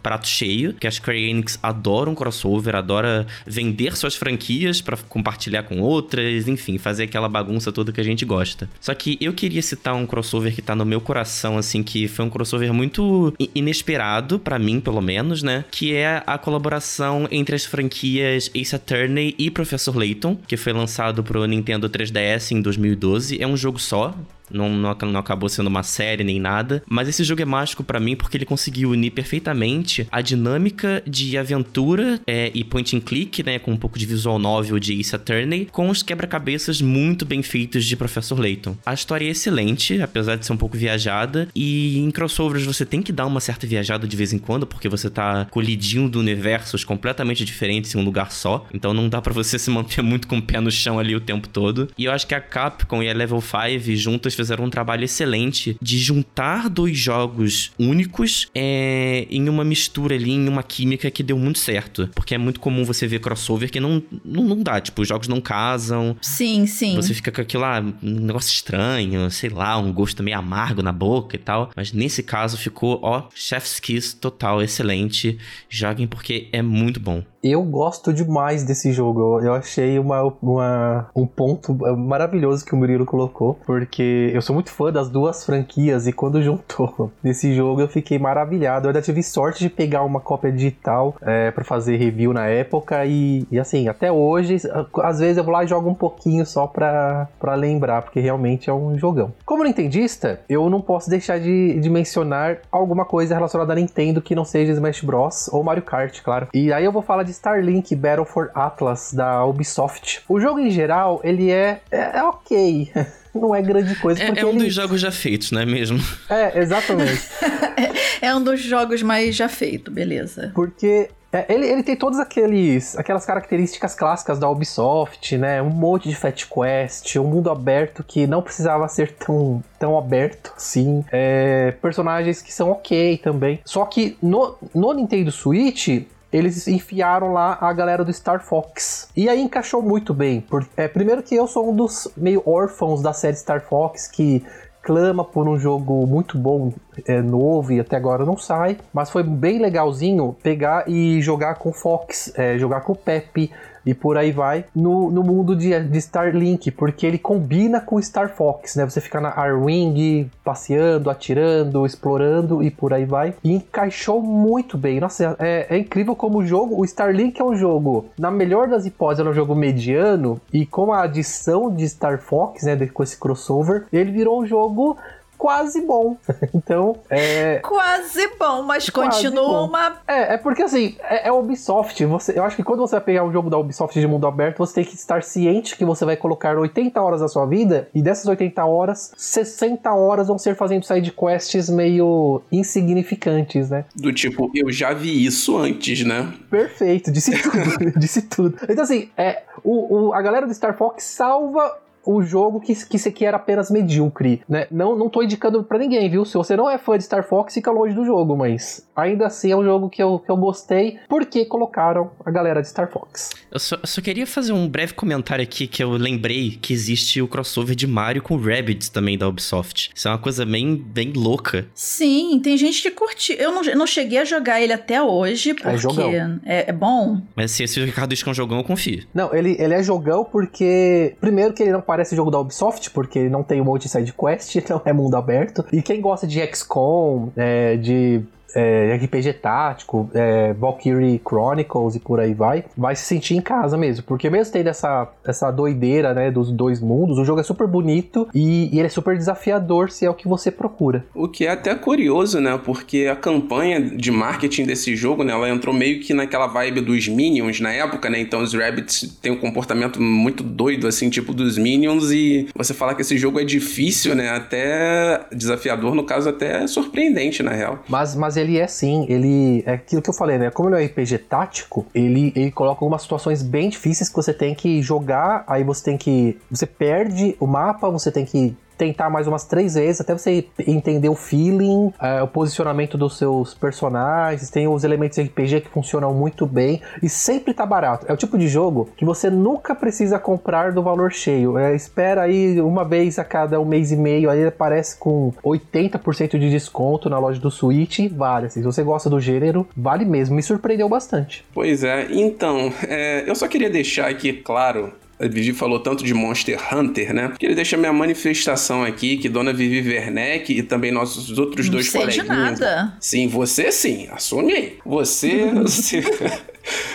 prato cheio, que a Square Enix adora um crossover, adora vender suas franquias para compartilhar com outras, enfim, fazer aquela bagunça toda que a gente gosta. Só que eu queria citar um crossover que tá no meu coração, assim, que foi um crossover muito inesperado, para mim, pelo menos, né? Que é a colaboração entre as franquias Ace Attorney e Professor Layton, que foi lançado pro Nintendo 3DS em 2012. É um jogo só, não, não, não, acabou sendo uma série nem nada. Mas esse jogo é mágico para mim porque ele conseguiu unir perfeitamente a dinâmica de aventura é, e point and click, né? Com um pouco de visual novel de Ace Attorney, com os quebra-cabeças muito bem feitos de Professor Layton. A história é excelente, apesar de ser um pouco viajada. E em crossovers você tem que dar uma certa viajada de vez em quando, porque você tá colidindo universos completamente diferentes em um lugar só. Então não dá para você se manter muito com o pé no chão ali o tempo todo. E eu acho que a Capcom e a Level 5 juntas fizeram um trabalho excelente de juntar dois jogos únicos é, em uma mistura ali, em uma química que deu muito certo. Porque é muito comum você ver crossover que não, não, não dá, tipo, os jogos não casam. Sim, sim. Você fica com aquilo lá, um negócio estranho, sei lá, um gosto meio amargo na boca e tal. Mas nesse caso ficou, ó, chef's kiss total, excelente. Joguem porque é muito bom. Eu gosto demais desse jogo. Eu achei uma, uma, um ponto maravilhoso que o Murilo colocou, porque eu sou muito fã das duas franquias e quando juntou nesse jogo eu fiquei maravilhado. Eu ainda tive sorte de pegar uma cópia digital é, para fazer review na época e, e, assim, até hoje, às vezes eu vou lá e jogo um pouquinho só pra lembrar, porque realmente é um jogão. Como nintendista, eu não posso deixar de, de mencionar alguma coisa relacionada a Nintendo que não seja Smash Bros. ou Mario Kart, claro. E aí eu vou falar de Starlink Battle for Atlas da Ubisoft. O jogo em geral, ele é, é, é ok. não é grande coisa. É, é um ele... dos jogos já feitos, não é mesmo? É, exatamente. é, é um dos jogos mais já feito, beleza. Porque é, ele, ele tem todas aqueles, aquelas características clássicas da Ubisoft, né? Um monte de Fat Quest, um mundo aberto que não precisava ser tão, tão aberto, sim. É, personagens que são ok também. Só que no, no Nintendo Switch, eles enfiaram lá a galera do Star Fox. E aí encaixou muito bem. Por, é, primeiro que eu sou um dos meio órfãos da série Star Fox, que clama por um jogo muito bom, é, novo e até agora não sai. Mas foi bem legalzinho pegar e jogar com Fox, é, jogar com o Pepe, e por aí vai no, no mundo de, de Starlink, porque ele combina com Star Fox, né? Você fica na Arwing passeando, atirando, explorando e por aí vai. E encaixou muito bem. Nossa, é, é incrível como o jogo, o Starlink é um jogo, na melhor das hipóteses, é um jogo mediano e com a adição de Star Fox, né, com esse crossover, ele virou um jogo quase bom. então, é. Quase bom, mas quase continua bom. uma. É, é porque assim, é, é, Ubisoft. Você, eu acho que quando você vai pegar um jogo da Ubisoft de mundo aberto, você tem que estar ciente que você vai colocar 80 horas da sua vida, e dessas 80 horas, 60 horas vão ser fazendo side quests meio insignificantes, né? Do tipo, eu já vi isso antes, né? Perfeito, disse tudo, disse tudo. Então, assim, é, o, o, a galera do Star Fox salva o jogo que, que esse aqui era apenas medíocre, né? Não, não tô indicando para ninguém, viu? Se você não é fã de Star Fox, fica longe do jogo, mas ainda assim é um jogo que eu, que eu gostei porque colocaram a galera de Star Fox. Eu só, eu só queria fazer um breve comentário aqui que eu lembrei que existe o crossover de Mario com Rabbids também da Ubisoft. Isso é uma coisa bem, bem louca. Sim, tem gente que curtiu. Eu não, não cheguei a jogar ele até hoje, porque é, é, bom. Mas se, se o Ricardo diz que é um jogão, eu confio. Não, ele, ele é jogão porque. Primeiro que ele não parece jogo da Ubisoft, porque ele não tem um monte de side quest, não é mundo aberto. E quem gosta de XCOM, é, de é, RPG tático, é, Valkyrie Chronicles e por aí vai, vai se sentir em casa mesmo. Porque mesmo tendo essa, essa doideira, né, dos dois mundos, o jogo é super bonito e, e, ele é super desafiador se é o que você procura. O que é até curioso, né, porque a campanha de marketing desse jogo, né, ela entrou meio que naquela vibe dos Minions na época, né, então os Rabbits têm um comportamento muito doido, assim, tipo dos Minions e você falar que esse jogo é difícil, né, até desafiador, no caso até surpreendente, na real. Mas, mas ele é sim, ele. É aquilo que eu falei, né? Como ele é um RPG tático, ele, ele coloca algumas situações bem difíceis que você tem que jogar, aí você tem que. Você perde o mapa, você tem que tentar mais umas três vezes até você entender o feeling, é, o posicionamento dos seus personagens. Tem os elementos RPG que funcionam muito bem e sempre tá barato. É o tipo de jogo que você nunca precisa comprar do valor cheio. É, espera aí uma vez a cada um mês e meio, aí aparece com 80% de desconto na loja do Switch. Vale, assim, se você gosta do gênero, vale mesmo. Me surpreendeu bastante. Pois é, então, é, eu só queria deixar aqui claro a Vivi falou tanto de Monster Hunter, né? Que ele deixa minha manifestação aqui, que Dona Vivi Werneck e também nossos outros não dois sei coleguinhas. De nada. Sim, você sim, assume aí. Você, você,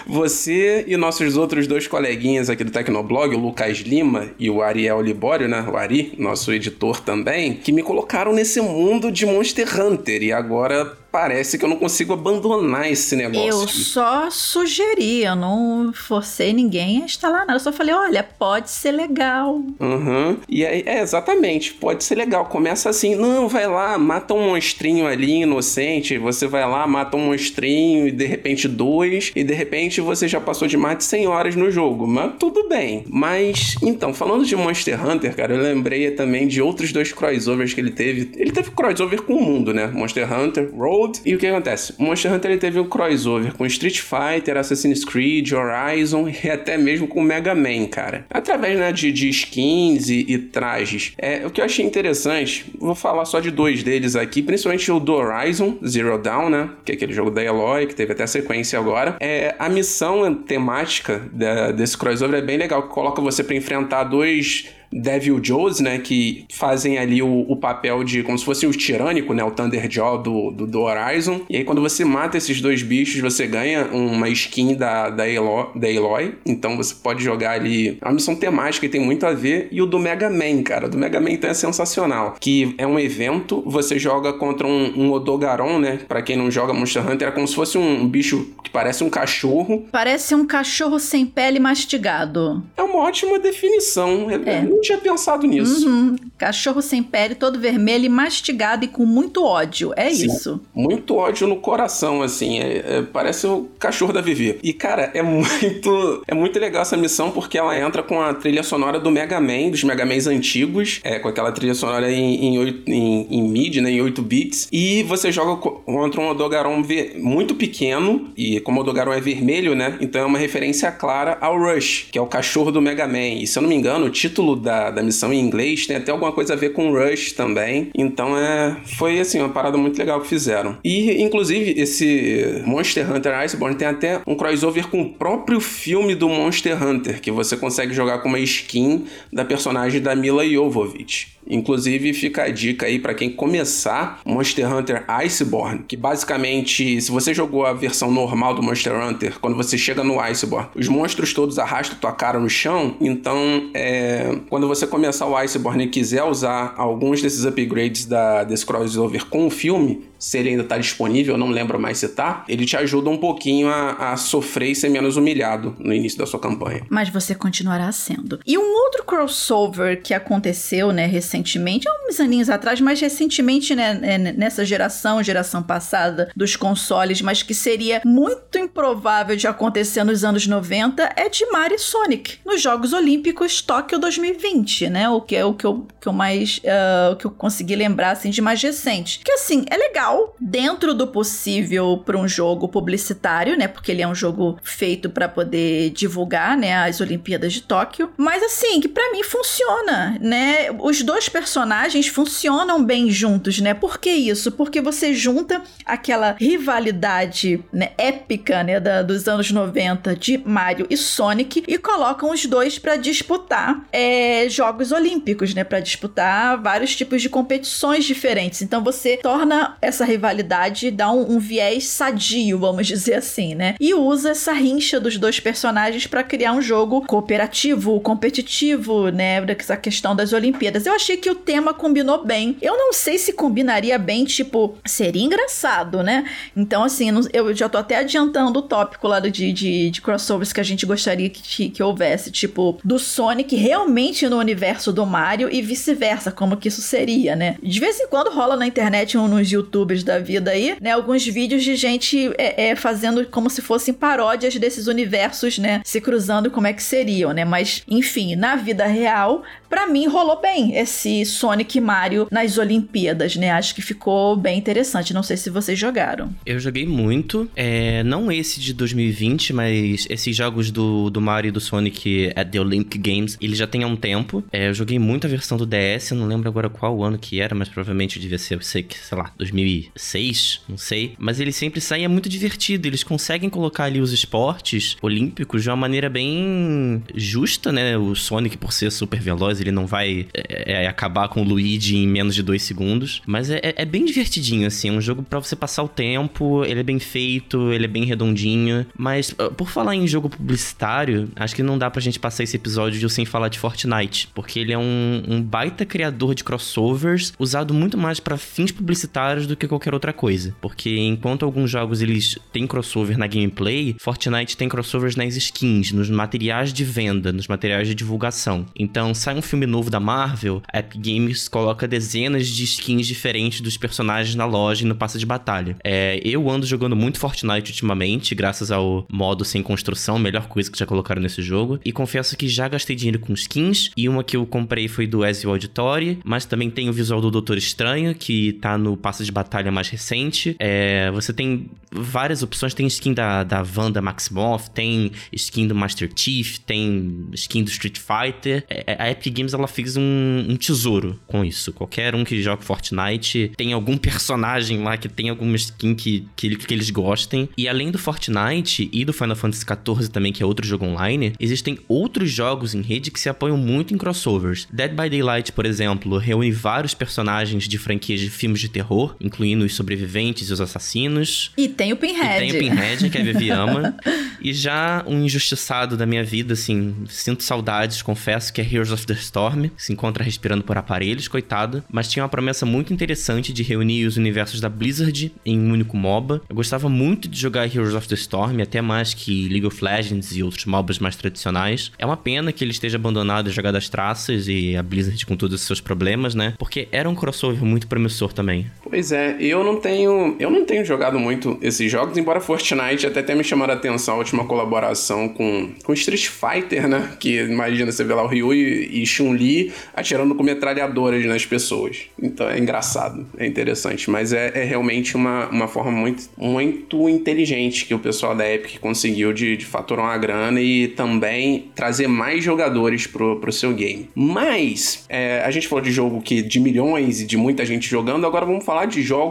você e nossos outros dois coleguinhas aqui do Tecnoblog, o Lucas Lima e o Ariel Libório, né? O Ari, nosso editor também, que me colocaram nesse mundo de Monster Hunter e agora parece que eu não consigo abandonar esse negócio. Eu só sugeri, eu não forcei ninguém a instalar nada. Eu só falei, olha, pode ser legal. Uhum. E é, é, exatamente, pode ser legal. Começa assim, não, vai lá, mata um monstrinho ali inocente. Você vai lá, mata um monstrinho e de repente dois. E de repente você já passou de mais de 100 horas no jogo. Mas tudo bem. Mas, então, falando de Monster Hunter, cara, eu lembrei também de outros dois crossovers que ele teve. Ele teve crossover com o mundo, né? Monster Hunter, Road. E o que acontece? Monster Hunter ele teve um crossover com Street Fighter, Assassin's Creed, Horizon e até mesmo com Mega Man, cara. Através né, de, de skins e, e, trajes. É, o que eu achei interessante, vou falar só de dois deles aqui, principalmente o do Horizon, Zero Dawn, né? Que é aquele jogo da Eloy, que teve até sequência agora. É, a missão temática da, desse crossover é bem legal, que coloca você para enfrentar dois Devil Joes, né, que fazem ali o, o, papel de como se fosse o tirânico, né, o Thunderjaw do, do, do, Horizon. E aí quando você mata esses dois bichos, você ganha uma skin da, da, Elo, da Eloy. Então você pode jogar ali é uma missão temática e tem muito a ver. E o do Mega Man, cara, do Mega Man então é sensacional. Que é um evento, você joga contra um, um Odogaron, né, pra quem não joga Monster Hunter, é como se fosse um bicho que parece um cachorro. Parece um cachorro sem pele mastigado. É uma ótima definição. É. é tinha pensado nisso. Uhum. Cachorro sem pele, todo vermelho e mastigado e com muito ódio. É Sim, isso. Muito ódio no coração, assim. É, é, parece o cachorro da Vivi. E, cara, é muito. É muito legal essa missão porque ela entra com a trilha sonora do Mega Man, dos Mega Mans antigos. É, com aquela trilha sonora em, em, em, em MIDI, né? Em 8 bits. E você joga contra um Odogaron muito pequeno. E como o Odogaron é vermelho, né? Então é uma referência clara ao Rush, que é o cachorro do Mega Man. E se eu não me engano, o título da da, da missão em inglês tem até alguma coisa a ver com Rush também. Então é, foi assim, uma parada muito legal que fizeram. E inclusive esse Monster Hunter Iceborne tem até um crossover com o próprio filme do Monster Hunter, que você consegue jogar com uma skin da personagem da Mila Jovovich. Inclusive, fica a dica aí para quem começar Monster Hunter Iceborne, que basicamente, se você jogou a versão normal do Monster Hunter, quando você chega no Iceborne, os monstros todos arrastam tua cara no chão, então é, quando você começar o Iceborne e quiser usar alguns desses upgrades da, desse crossover com o filme, se ele ainda tá disponível, eu não lembro mais se tá, ele te ajuda um pouquinho a, a sofrer e ser menos humilhado no início da sua campanha. Mas você continuará sendo. E um outro crossover que aconteceu, né, recentemente, há uns aninhos atrás, mas recentemente, né, é, nessa geração, geração passada dos consoles, mas que seria muito improvável de acontecer nos anos 90, é de Mario e Sonic, nos Jogos Olímpicos Tóquio 2020, né, o que é o que eu, que eu mais, uh, que eu consegui lembrar, assim, de mais recente. Que, assim, é legal, dentro do possível para um jogo publicitário, né, porque ele é um jogo feito para poder divulgar, né, as Olimpíadas de Tóquio, mas, assim, que para mim funciona, né, os dois personagens funcionam bem juntos, né, por que isso? Porque você junta aquela rivalidade, né, épica, né, da, dos anos 90 de Mario e Sonic e colocam os dois para disputar é, Jogos Olímpicos, né, para disputar vários tipos de competições diferentes. Então você torna essa rivalidade, dá um, um viés sadio, vamos dizer assim, né, e usa essa rincha dos dois personagens para criar um jogo cooperativo, competitivo, né, essa questão das Olimpíadas. Eu achei que o tema combinou bem. Eu não sei se combinaria bem, tipo, seria engraçado, né? Então, assim, eu já tô até adiantando o tópico lá de, de, de crossovers que a gente gostaria que, que houvesse, tipo, do Sonic realmente no universo do Mario e vice-versa, como que isso seria, né? De vez em quando rola na internet, um, nos youtubers da vida aí, né, alguns vídeos de gente é, é, fazendo como se fossem paródias desses universos, né, se cruzando como é que seriam, né? Mas, enfim, na vida real, para mim rolou bem esse Sonic Mario nas Olimpíadas, né? Acho que ficou bem interessante. Não sei se vocês jogaram. Eu joguei muito. É, não esse de 2020, mas esses jogos do, do Mario e do Sonic at the Olympic Games, ele já tem há um tempo. É, eu joguei muito a versão do DS, não lembro agora qual ano que era, mas provavelmente devia ser, sei, sei lá, 2006, não sei. Mas ele sempre sai é muito divertido. Eles conseguem colocar ali os esportes olímpicos de uma maneira bem justa, né? O Sonic, por ser super veloz, ele não vai é, é, acabar com o Luigi em menos de dois segundos. Mas é, é, é bem divertidinho, assim. É um jogo para você passar o tempo, ele é bem feito, ele é bem redondinho. Mas, ah, por falar em jogo publicitário, acho que não dá pra gente passar esse episódio sem falar de Fortnite. Porque ele é um, um baita criador de crossovers, usado muito mais para fins publicitários do que qualquer outra coisa. Porque enquanto alguns jogos eles têm crossover na gameplay, Fortnite tem crossovers nas skins, nos materiais de venda, nos materiais de divulgação. Então, sai um filme novo da Marvel, a Epic Games coloca dezenas de skins diferentes dos personagens na loja e no passe de batalha. É, eu ando jogando muito Fortnite ultimamente, graças ao modo sem construção, melhor coisa que já colocaram nesse jogo. E confesso que já gastei dinheiro com skins, e uma que eu comprei foi do Ezio Auditory, mas também tem o visual do Doutor Estranho, que tá no passe de batalha mais recente. É, você tem várias opções, tem skin da, da Wanda Maximoff, tem skin do Master Chief, tem skin do Street Fighter. É, a Epic Games ela fez um, um, tesouro com isso. Qualquer um que joga Fortnite tem algum personagem lá que tem alguma skin que, que, que eles gostem. E além do Fortnite e do Final Fantasy XIV também, que é outro jogo online, existem outros jogos em rede que se apoiam muito em crossovers. Dead by Daylight, por exemplo, reúne vários personagens de franquias de filmes de terror, incluindo os sobreviventes e os assassinos. E tem o Pinhead. E tem o Pinhead, que a Vivi ama. e já um injustiçado da minha vida, assim, sinto saudades, confesso, que é Heroes of the Storm, se encontra respirando por aparelhos, coitado, mas tinha uma promessa muito interessante de reunir os universos da Blizzard em um único MOBA. Eu gostava muito de jogar Heroes of the Storm, até mais que League of Legends e outros MOBAs mais tradicionais. É uma pena que ele esteja abandonado e jogado às traças e a Blizzard com todos os seus problemas, né? Porque era um crossover muito promissor também. Pois é, eu não tenho, eu não tenho jogado muito esses jogos, embora Fortnite até tenha me chamado a atenção a última colaboração com, com Street Fighter, né? Que imagina você ver lá o Ryu e, e Chun-Li atirando com metralhadoras nas pessoas. Então é engraçado, é interessante, mas é, é realmente uma, uma forma muito, muito inteligente que o pessoal da Epic conseguiu de, de faturar uma grana e também trazer mais jogadores pro, pro seu game. Mas, é, a gente falou de jogo que de milhões e de muita gente jogando, agora vamos falar de jogos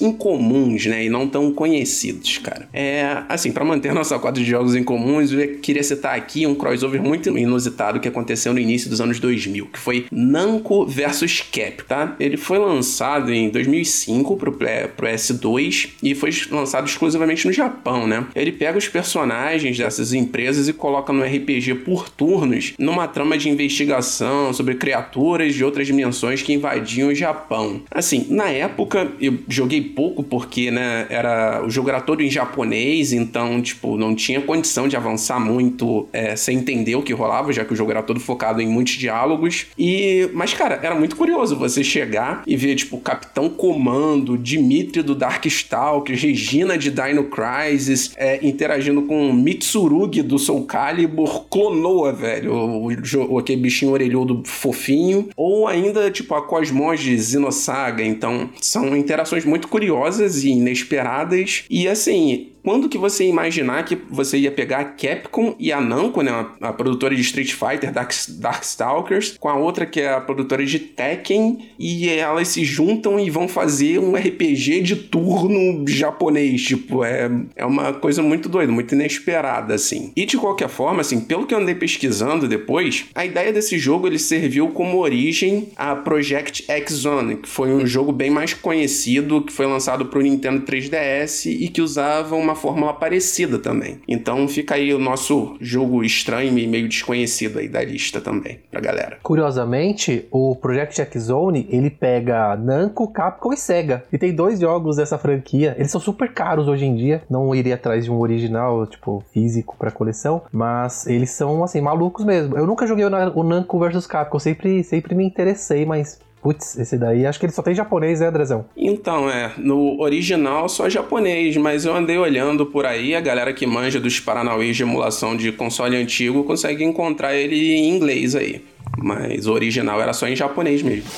incomuns, né, e não tão conhecidos, cara. É, assim, para manter nossa quadra de jogos incomuns, eu queria citar aqui um crossover muito inusitado que aconteceu no início dos anos 2000, que foi Namco vs Cap, tá? Ele foi lançado em 2005 pro, pro S2 e foi lançado exclusivamente no Japão, né? Ele pega os personagens dessas empresas e coloca no RPG por turnos numa trama de investigação sobre criaturas de outras dimensões que invadiam o Japão. Assim, na época eu joguei pouco porque, né, era, o jogo era todo em japonês, então, tipo, não tinha condição de avançar muito é, sem entender o que rolava, já que o jogo era todo focado em muitos diálogos. E, mas, cara, era muito curioso você chegar e ver, tipo, Capitão Comando, Dimitri do Darkstalkers, Regina de Dino Crisis, é, interagindo com Mitsurugi do Soul Calibur, Clonoa, velho, o, o, aquele bichinho orelhudo fofinho, ou ainda, tipo, a Cosmos de Xenosaga. Então, são interações muito curiosas e inesperadas. E, assim, quando que você ia imaginar que você ia pegar a Capcom e a Namco, né, a, produtora de Street Fighter, Dark, Darkstalkers, com a outra que é a produtora de Tekken, e elas se juntam e vão fazer um RPG de turno japonês, tipo, é, é uma coisa muito doida, muito inesperada, assim. E de qualquer forma, assim, pelo que eu andei pesquisando depois, a ideia desse jogo ele serviu como origem a Project X Zone, que foi um jogo bem mais conhecido, que foi lançado para o Nintendo 3DS e que usava uma fórmula parecida também. Então fica aí o nosso jogo estranho e meio desconhecido aí da lista também, pra galera. Curiosamente, o Project X Zone, ele pega Namco, Capcom e Sega. E tem dois jogos dessa franquia. Eles são super caros hoje em dia. Não iria atrás de um original, tipo, físico pra coleção. Mas eles são, assim, malucos mesmo. Eu nunca joguei o Namco vs Capcom. Sempre, sempre me interessei, mas Putz, esse daí, acho que ele só tem japonês, né, Andrezão? Então, é, no original só japonês, mas eu andei olhando por aí, a galera que manja dos Paranauê de emulação de console antigo consegue encontrar ele em inglês aí. Mas o original era só em japonês mesmo.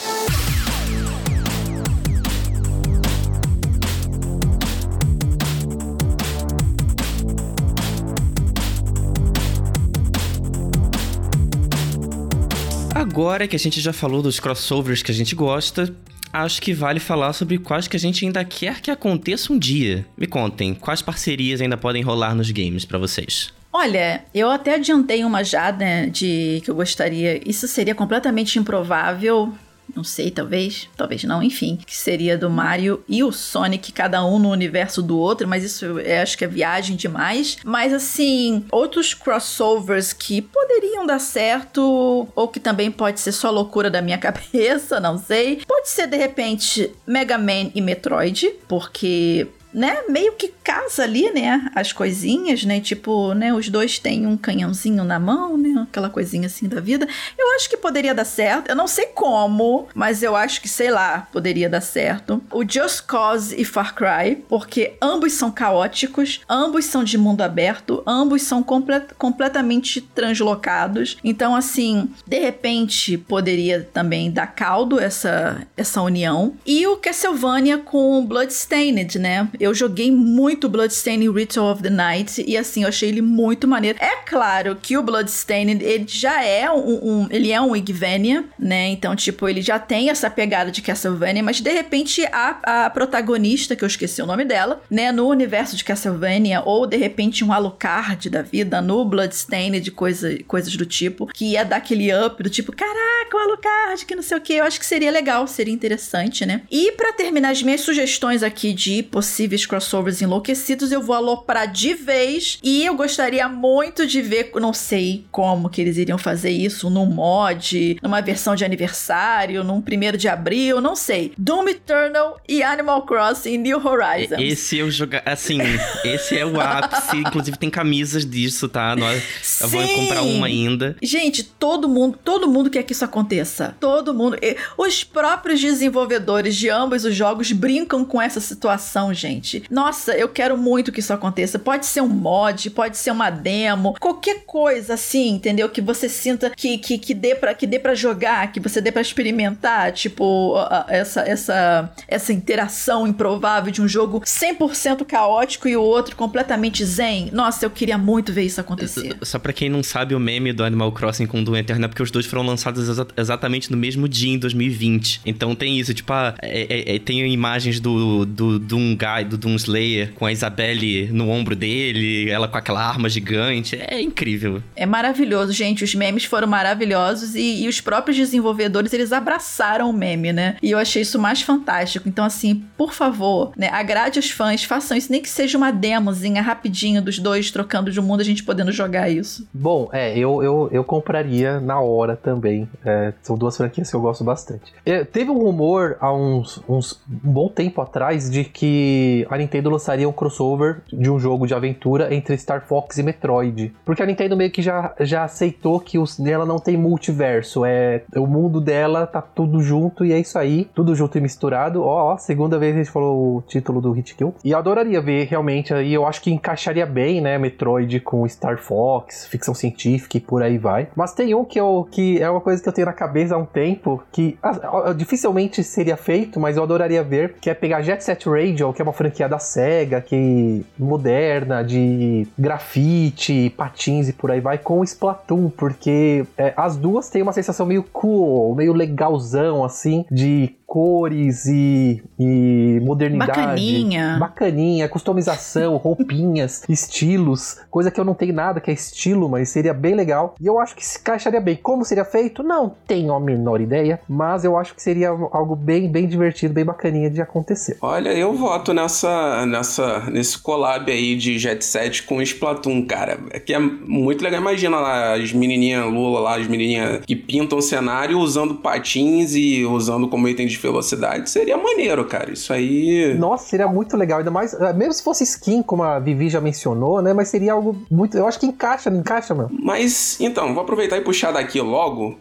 Agora que a gente já falou dos crossovers que a gente gosta, acho que vale falar sobre quais que a gente ainda quer que aconteça um dia. Me contem, quais parcerias ainda podem rolar nos games para vocês? Olha, eu até adiantei uma já, né, de que eu gostaria. Isso seria completamente improvável não sei, talvez, talvez não, enfim, que seria do Mario e o Sonic, cada um no universo do outro, mas isso eu acho que é viagem demais. Mas assim, outros crossovers que poderiam dar certo, ou que também pode ser só loucura da minha cabeça, não sei. Pode ser de repente Mega Man e Metroid, porque né, meio que casa ali, né, as coisinhas, né, tipo, né, os dois têm um canhãozinho na mão, né, aquela coisinha assim da vida. Eu acho que poderia dar certo. Eu não sei como, mas eu acho que, sei lá, poderia dar certo. O Just Cause e Far Cry, porque ambos são caóticos, ambos são de mundo aberto, ambos são complet completamente translocados. Então, assim, de repente poderia também dar caldo essa, essa união. E o Castlevania com Bloodstained, né? Eu joguei muito Bloodstained Ritual of the Night e assim, eu achei ele muito maneiro. É claro que o Bloodstained, ele já é um, um ele é um Igvania, né? Então, tipo, ele já tem essa pegada de Castlevania, mas de repente a, a protagonista, que eu esqueci o nome dela, né, no universo de Castlevania, ou de repente um Alucard da vida no Bloodstained, coisa, coisas do tipo, que ia dar aquele up do tipo, caraca, o Alucard, que não sei o que. Eu acho que seria legal, seria interessante, né? E para terminar as minhas sugestões aqui de possíveis crossovers enlouquecidos, eu vou aloprar de vez. E eu gostaria muito de ver, não sei como que eles iriam fazer isso, num mod, numa versão de aniversário, num primeiro de abril, não sei. Doom Eternal e Animal Crossing New Horizons. Esse eu jogar, assim, esse é o ápice. Inclusive tem camisas disso, tá? Nós, eu vou comprar uma ainda. Gente, todo mundo, todo mundo quer que isso aconteça. Todo mundo. Os próprios desenvolvedores de ambos os jogos brincam com essa situação, gente gente. Nossa, eu quero muito que isso aconteça. Pode ser um mod, pode ser uma demo, qualquer coisa assim, entendeu? Que você sinta que, que, que dê para que dê para jogar, que você dê para experimentar, tipo, essa essa essa interação improvável de um jogo 100% caótico e o outro completamente zen. Nossa, eu queria muito ver isso acontecer. Só para quem não sabe, o meme do Animal Crossing com Doom Eternal é porque os dois foram lançados exa exatamente no mesmo dia em 2020. Então tem isso, tipo, ah, é, é, é, tem imagens do, do Doom Guy, do Doomslayer com a Isabelle no ombro dele, ela com aquela arma gigante. É incrível. É maravilhoso, gente. Os memes foram maravilhosos e, e os próprios desenvolvedores, eles abraçaram o meme, né? E eu achei isso mais fantástico. Então, assim, por favor, né, agrade os fãs, façam isso, nem que seja uma demozinha rapidinho dos dois trocando de mundo, a gente podendo jogar isso. Bom, é, eu, eu, eu compraria na hora também. É, são duas franquias que eu gosto bastante. É, teve um rumor há uns, uns um bom tempo atrás de que a Nintendo lançaria um crossover de um jogo de aventura entre Star Fox e Metroid. Porque a Nintendo meio que já, já aceitou que os, ela não tem multiverso. É, o mundo dela tá tudo junto e é isso aí. Tudo junto e misturado. Ó, ó segunda vez a gente falou o título do Hit Kill. E eu adoraria ver realmente aí. Eu acho que encaixaria bem, né? Metroid com Star Fox, ficção científica e por aí vai. Mas tem um que, eu, que é uma coisa que eu tenho na cabeça há um tempo que ah, dificilmente seria feito, mas eu adoraria ver, que é pegar Jet Set Radio, que é uma franquia da SEGA, que moderna, de grafite, patins e por aí vai, com Splatoon, porque é, as duas têm uma sensação meio cool, meio legalzão, assim, de cores e, e modernidade. Bacaninha. Bacaninha, customização, roupinhas, estilos, coisa que eu não tenho nada que é estilo, mas seria bem legal. E eu acho que se encaixaria bem. Como seria feito? Não tenho a menor ideia, mas eu acho que seria algo bem, bem divertido, bem bacaninha de acontecer. Olha, eu voto nessa, nessa, nesse collab aí de Jet Set com Splatoon, cara. É que é muito legal. Imagina lá as menininhas Lula lá, as menininhas que pintam o cenário usando patins e usando como item de de velocidade, seria maneiro, cara. Isso aí. Nossa, seria muito legal. Ainda mais, eh, mesmo se fosse skin, como a Vivi já mencionou, né? Mas seria algo muito. Eu acho que encaixa, não encaixa, mano. Mas, então, vou aproveitar e puxar daqui logo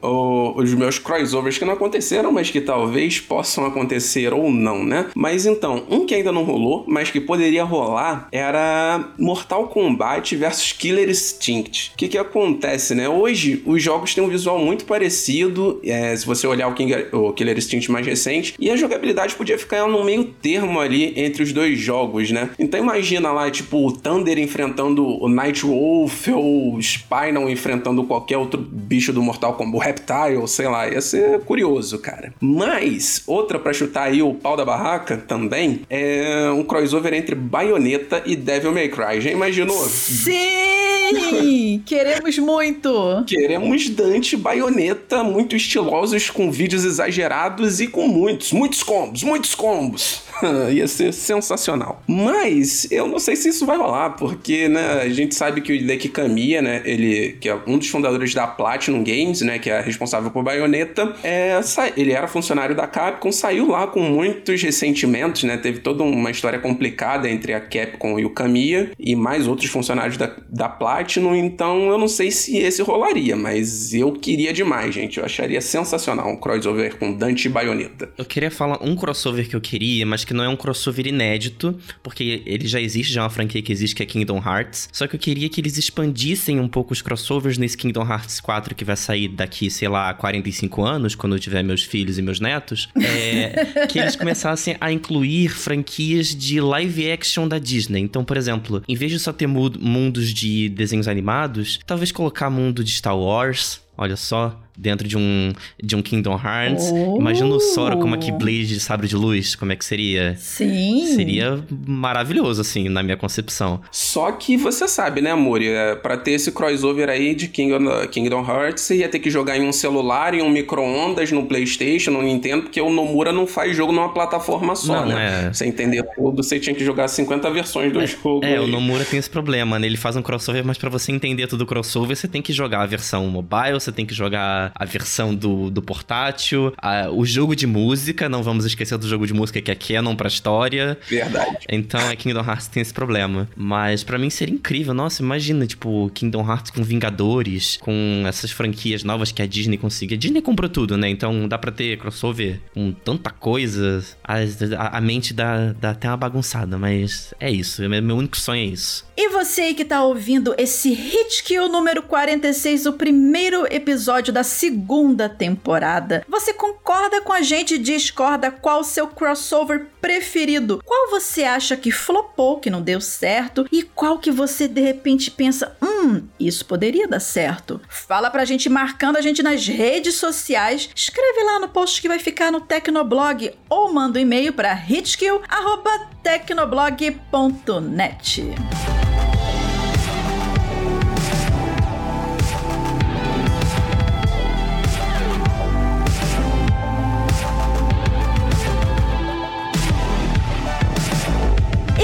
os meus crossovers que não aconteceram, mas que talvez possam acontecer ou não, né? Mas então, um que ainda não rolou, mas que poderia rolar era Mortal Kombat versus Killer Instinct. O que que acontece, né? Hoje, os jogos têm um visual muito parecido. É, se você olhar o, King, o Killer Instinct mais recente, recente, e a jogabilidade podia ficar no meio termo ali entre os dois jogos, né? Então imagina lá, tipo, o Thunder enfrentando o Night Wolf ou o Spinal enfrentando qualquer outro bicho do Mortal Kombat, o Reptile, sei lá, ia ser curioso, cara. Mas, outra para chutar aí o pau da barraca também, é um crossover entre Bayonetta e Devil May Cry. Já imaginou? Sim! Queremos muito! Queremos Dante Bayonetta muito estilosos, com vídeos exagerados e com muitos, muitos combos, muitos combos. Ia ser sensacional. Mas eu não sei se isso vai rolar, porque, né, a gente sabe que o Hideki Kamiya, né, ele, que é um dos fundadores da Platinum Games, né, que é responsável por Bayonetta, é, ele era funcionário da Capcom, saiu lá com muitos ressentimentos, né, teve toda uma história complicada entre a Capcom e o Kamiya, e mais outros funcionários da, da Platinum, então eu não sei se esse rolaria, mas eu queria demais, gente, eu acharia sensacional um crossover com Dante e Bayonetta. Eu queria falar um crossover que eu queria, mas que não é um crossover inédito, porque ele já existe, já é uma franquia que existe, que é Kingdom Hearts. Só que eu queria que eles expandissem um pouco os crossovers nesse Kingdom Hearts 4 que vai sair daqui, sei lá, 45 anos, quando eu tiver meus filhos e meus netos. É, que eles começassem a incluir franquias de live action da Disney. Então, por exemplo, em vez de só ter mundos de desenhos animados, talvez colocar mundo de Star Wars. Olha só, dentro de um, de um Kingdom Hearts. Oh. Imagina o Sora com uma Keyblade de sabre de luz, como é que seria? Sim. Seria maravilhoso, assim, na minha concepção. Só que você sabe, né, Muri? É, pra ter esse crossover aí de Kingdom, Kingdom Hearts, você ia ter que jogar em um celular, em um micro-ondas, no PlayStation, no Nintendo, porque o Nomura não faz jogo numa plataforma só, não, né? É... Você entender tudo, você tinha que jogar 50 versões do é, jogo. É, aí. o Nomura tem esse problema, né? Ele faz um crossover, mas para você entender tudo o crossover, você tem que jogar a versão mobile, você tem que jogar a versão do, do portátil, a, o jogo de música, não vamos esquecer do jogo de música que é canon pra história. Verdade. Então, é Kingdom Hearts tem esse problema. Mas para mim seria incrível. Nossa, imagina, tipo, Kingdom Hearts com Vingadores, com essas franquias novas que a Disney conseguiu. A Disney comprou tudo, né? Então dá pra ter crossover com tanta coisa. A, a, a mente dá, dá até uma bagunçada, mas é isso. Meu, meu único sonho é isso. E você que tá ouvindo esse Hit Kill número 46, o primeiro episódio da segunda temporada. Você concorda com a gente? Discorda? Qual o seu crossover preferido? Qual você acha que flopou, que não deu certo? E qual que você de repente pensa, hum, isso poderia dar certo? Fala pra gente marcando a gente nas redes sociais. Escreve lá no post que vai ficar no Tecnoblog ou manda um e-mail para hitskill@tecnoblog.net.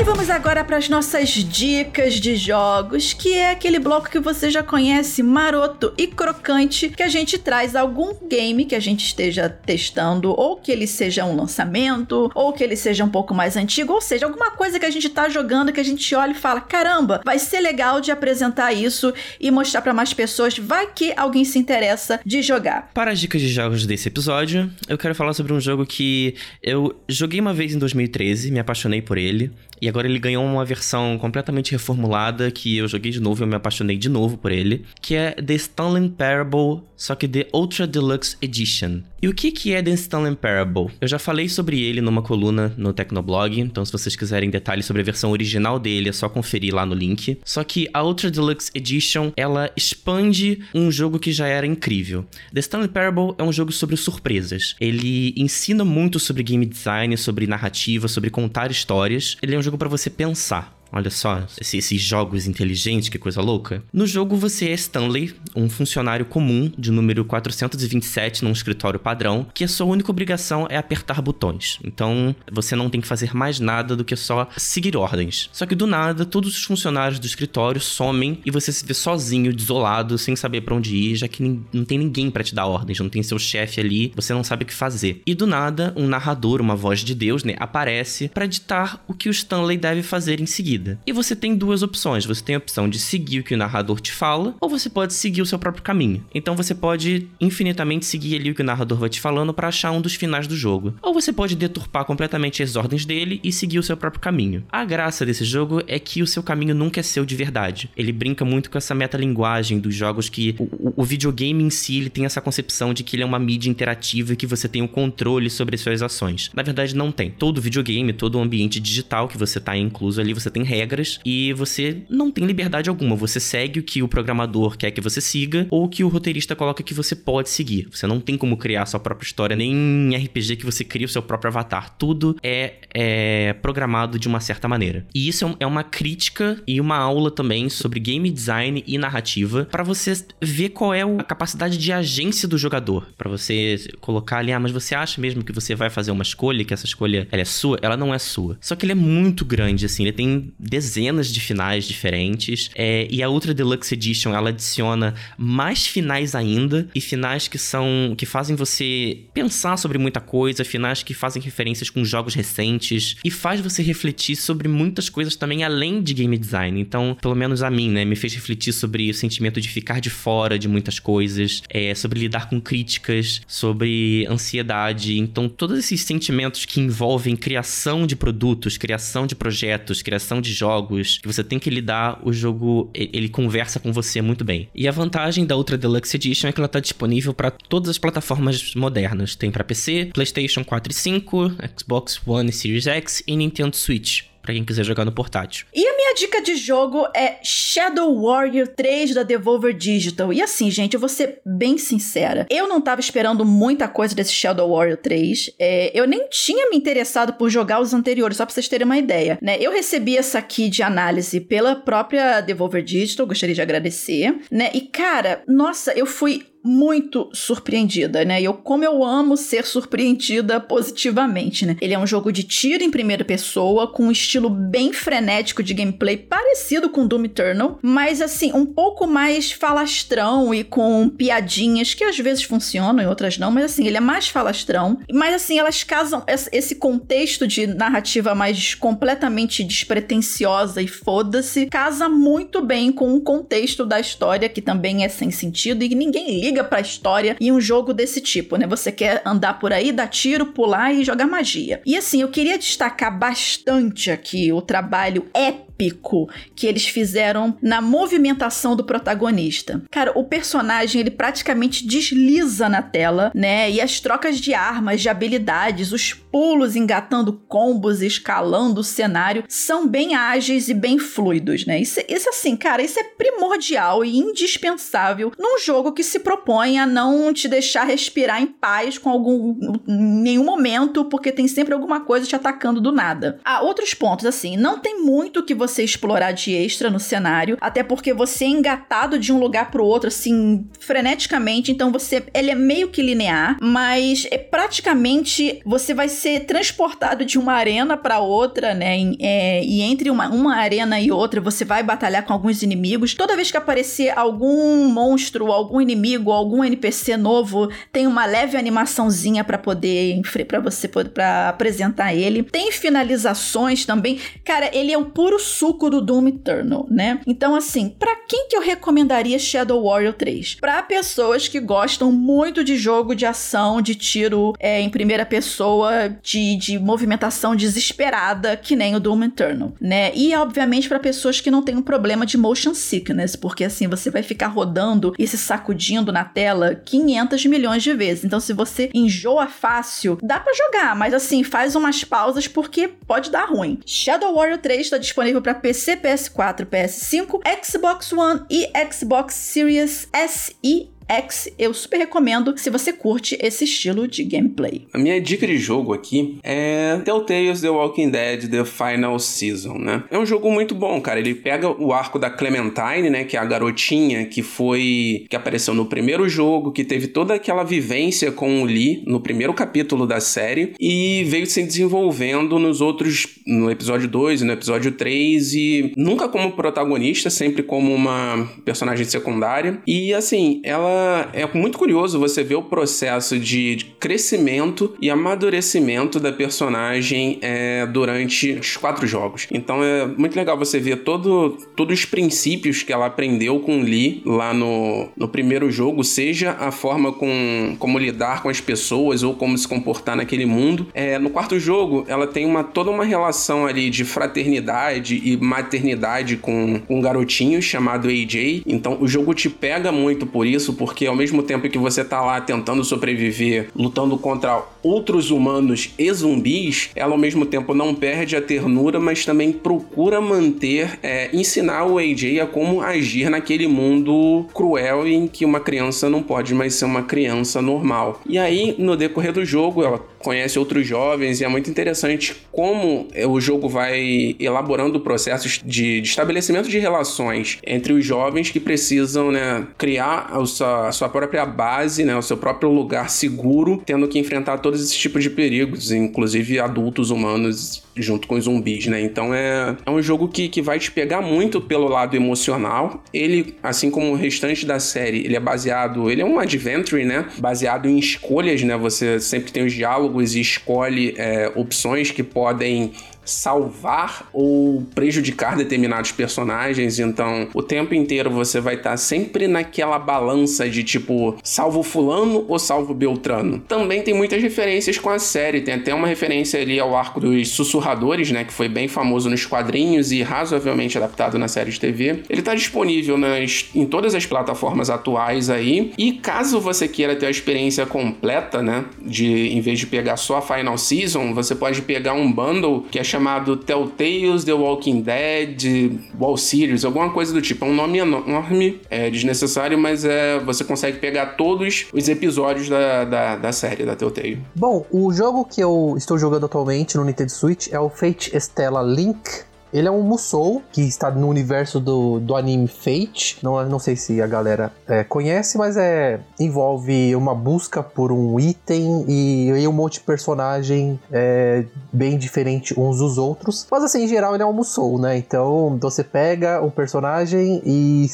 E vamos agora para as nossas dicas de jogos, que é aquele bloco que você já conhece, maroto e crocante, que a gente traz algum game que a gente esteja testando, ou que ele seja um lançamento, ou que ele seja um pouco mais antigo, ou seja, alguma coisa que a gente tá jogando que a gente olha e fala: caramba, vai ser legal de apresentar isso e mostrar para mais pessoas, vai que alguém se interessa de jogar. Para as dicas de jogos desse episódio, eu quero falar sobre um jogo que eu joguei uma vez em 2013, me apaixonei por ele. E agora ele ganhou uma versão completamente reformulada que eu joguei de novo e eu me apaixonei de novo por ele, que é The Stanley Parable, só que The Ultra Deluxe Edition. E o que que é The Stanley Parable? Eu já falei sobre ele numa coluna no Tecnoblog, então se vocês quiserem detalhes sobre a versão original dele, é só conferir lá no link. Só que a Ultra Deluxe Edition, ela expande um jogo que já era incrível. The Stanley Parable é um jogo sobre surpresas. Ele ensina muito sobre game design, sobre narrativa, sobre contar histórias. Ele é um jogo para você pensar. Olha só, esses jogos inteligentes, que coisa louca. No jogo você é Stanley, um funcionário comum de número 427 num escritório padrão, que a sua única obrigação é apertar botões. Então você não tem que fazer mais nada do que só seguir ordens. Só que do nada, todos os funcionários do escritório somem e você se vê sozinho, desolado, sem saber para onde ir, já que não tem ninguém para te dar ordens, não tem seu chefe ali, você não sabe o que fazer. E do nada, um narrador, uma voz de Deus, né, aparece para ditar o que o Stanley deve fazer em seguida vida. E você tem duas opções. Você tem a opção de seguir o que o narrador te fala, ou você pode seguir o seu próprio caminho. Então você pode infinitamente seguir ali o que o narrador vai te falando para achar um dos finais do jogo. Ou você pode deturpar completamente as ordens dele e seguir o seu próprio caminho. A graça desse jogo é que o seu caminho nunca é seu de verdade. Ele brinca muito com essa metalinguagem dos jogos que o, o videogame em si ele tem essa concepção de que ele é uma mídia interativa e que você tem o um controle sobre as suas ações. Na verdade, não tem. Todo videogame, todo ambiente digital que você tá incluso ali, você tem regras e você não tem liberdade alguma. Você segue o que o programador quer que você siga ou que o roteirista coloca que você pode seguir. Você não tem como criar sua própria história, nem em RPG que você cria o seu próprio avatar. Tudo é, é programado de uma certa maneira. E isso é, é uma crítica e uma aula também sobre game design e narrativa para você ver qual é a capacidade de agência do jogador. para você colocar ali, ah, mas você acha mesmo que você vai fazer uma escolha, que essa escolha é sua? Ela não é sua. Só que ele é muito grande, assim, ele tem dezenas de finais diferentes. É, e a Ultra Deluxe Edition ela adiciona mais finais ainda e finais que são que fazem você pensar sobre muita coisa, finais que fazem referências com jogos recentes e faz você refletir sobre muitas coisas também além de game design. Então, pelo menos a mim, né, me fez refletir sobre o sentimento de ficar de fora de muitas coisas, é, sobre lidar com críticas, sobre ansiedade. Então, todos esses sentimentos que envolvem criação de produtos, criação de projetos, criação de jogos que você tem que lidar, o jogo ele conversa com você muito bem. E a vantagem da Ultra Deluxe Edition é que ela está disponível para todas as plataformas modernas. Tem para PC, PlayStation 4 e 5, Xbox One e Series X e Nintendo Switch para quem quiser jogar no portátil. E a minha dica de jogo é Shadow Warrior 3 da Devolver Digital. E assim, gente, eu vou ser bem sincera. Eu não tava esperando muita coisa desse Shadow Warrior 3. É, eu nem tinha me interessado por jogar os anteriores, só pra vocês terem uma ideia. Né? Eu recebi essa aqui de análise pela própria Devolver Digital, gostaria de agradecer. Né? E cara, nossa, eu fui muito surpreendida, né? E eu, como eu amo ser surpreendida positivamente, né? Ele é um jogo de tiro em primeira pessoa, com um estilo bem frenético de gameplay, parecido com Doom Eternal, mas assim, um pouco mais falastrão e com piadinhas que às vezes funcionam e outras não, mas assim, ele é mais falastrão. Mas assim, elas casam esse contexto de narrativa mais completamente despretensiosa e foda-se, casa muito bem com o contexto da história, que também é sem sentido e ninguém liga liga pra história e um jogo desse tipo, né? Você quer andar por aí, dar tiro, pular e jogar magia. E assim, eu queria destacar bastante aqui o trabalho épico épico que eles fizeram na movimentação do protagonista. Cara, o personagem ele praticamente desliza na tela, né? E as trocas de armas, de habilidades, os pulos engatando combos, escalando o cenário, são bem ágeis e bem fluidos, né? Isso, isso assim, cara, isso é primordial e indispensável num jogo que se propõe a não te deixar respirar em paz com algum nenhum momento, porque tem sempre alguma coisa te atacando do nada. Ah, outros pontos, assim, não tem muito que você explorar de extra no cenário, até porque você é engatado de um lugar pro outro, assim, freneticamente, então você, ele é meio que linear, mas é praticamente você vai ser transportado de uma arena para outra, né? E, é, e entre uma, uma arena e outra você vai batalhar com alguns inimigos. Toda vez que aparecer algum monstro, algum inimigo, algum NPC novo, tem uma leve animaçãozinha para poder para você para apresentar ele. Tem finalizações também. Cara, ele é o puro suco do Doom Eternal, né? Então assim, para quem que eu recomendaria Shadow Warrior 3? Para pessoas que gostam muito de jogo de ação, de tiro é, em primeira pessoa, de, de movimentação desesperada, que nem o Doom Eternal, né? E, obviamente, para pessoas que não têm um problema de motion sickness, porque assim, você vai ficar rodando e se sacudindo na tela 500 milhões de vezes. Então, se você enjoa fácil, dá para jogar, mas assim, faz umas pausas porque pode dar ruim. Shadow Warrior 3 está disponível para PC, PS4, PS5, Xbox One e Xbox Series S e X, eu super recomendo se você curte esse estilo de gameplay. A minha dica de jogo aqui é Telltale's The Walking Dead The Final Season, né? É um jogo muito bom, cara. Ele pega o arco da Clementine, né, que é a garotinha que foi que apareceu no primeiro jogo, que teve toda aquela vivência com o Lee no primeiro capítulo da série e veio se desenvolvendo nos outros no episódio 2 e no episódio 3 e nunca como protagonista, sempre como uma personagem secundária. E assim, ela é muito curioso você ver o processo de crescimento e amadurecimento da personagem é, durante os quatro jogos. Então é muito legal você ver todo, todos os princípios que ela aprendeu com Lee lá no, no primeiro jogo, seja a forma com, como lidar com as pessoas ou como se comportar naquele mundo. É, no quarto jogo, ela tem uma, toda uma relação ali de fraternidade e maternidade com, com um garotinho chamado AJ. Então o jogo te pega muito por isso, por porque ao mesmo tempo que você tá lá tentando sobreviver, lutando contra outros humanos e zumbis, ela ao mesmo tempo não perde a ternura, mas também procura manter, é, ensinar o AJ a como agir naquele mundo cruel em que uma criança não pode mais ser uma criança normal. E aí, no decorrer do jogo, ela conhece outros jovens e é muito interessante como o jogo vai elaborando processos de, de estabelecimento de relações entre os jovens que precisam né, criar a sua, a sua própria base, né, o seu próprio lugar seguro, tendo que enfrentar todos esses tipos de perigos, inclusive adultos humanos junto com os zumbis, né? Então é, é um jogo que, que vai te pegar muito pelo lado emocional. Ele, assim como o restante da série, ele é baseado, ele é um adventure, né? Baseado em escolhas, né? Você sempre tem os diálogos e escolhe é, opções que podem salvar ou prejudicar determinados personagens. Então, o tempo inteiro você vai estar tá sempre naquela balança de tipo, salvo fulano ou salvo Beltrano. Também tem muitas referências com a série, tem até uma referência ali ao arco dos sussurradores, né, que foi bem famoso nos quadrinhos e razoavelmente adaptado na série de TV. Ele está disponível nas, em todas as plataformas atuais aí. E caso você queira ter a experiência completa, né, de em vez de pegar só a Final Season, você pode pegar um bundle que é chamado Telltales The Walking Dead, Wall Series, alguma coisa do tipo. É um nome enorme, é desnecessário, mas é, você consegue pegar todos os episódios da, da, da série da Telltale. Bom, o jogo que eu estou jogando atualmente no Nintendo Switch é o Fate Stella Link ele é um Musou, que está no universo do, do anime Fate. Não, não sei se a galera é, conhece, mas é envolve uma busca por um item e, e um monte de personagem é, bem diferente uns dos outros. Mas assim, em geral, ele é um Musou, né? Então você pega um personagem e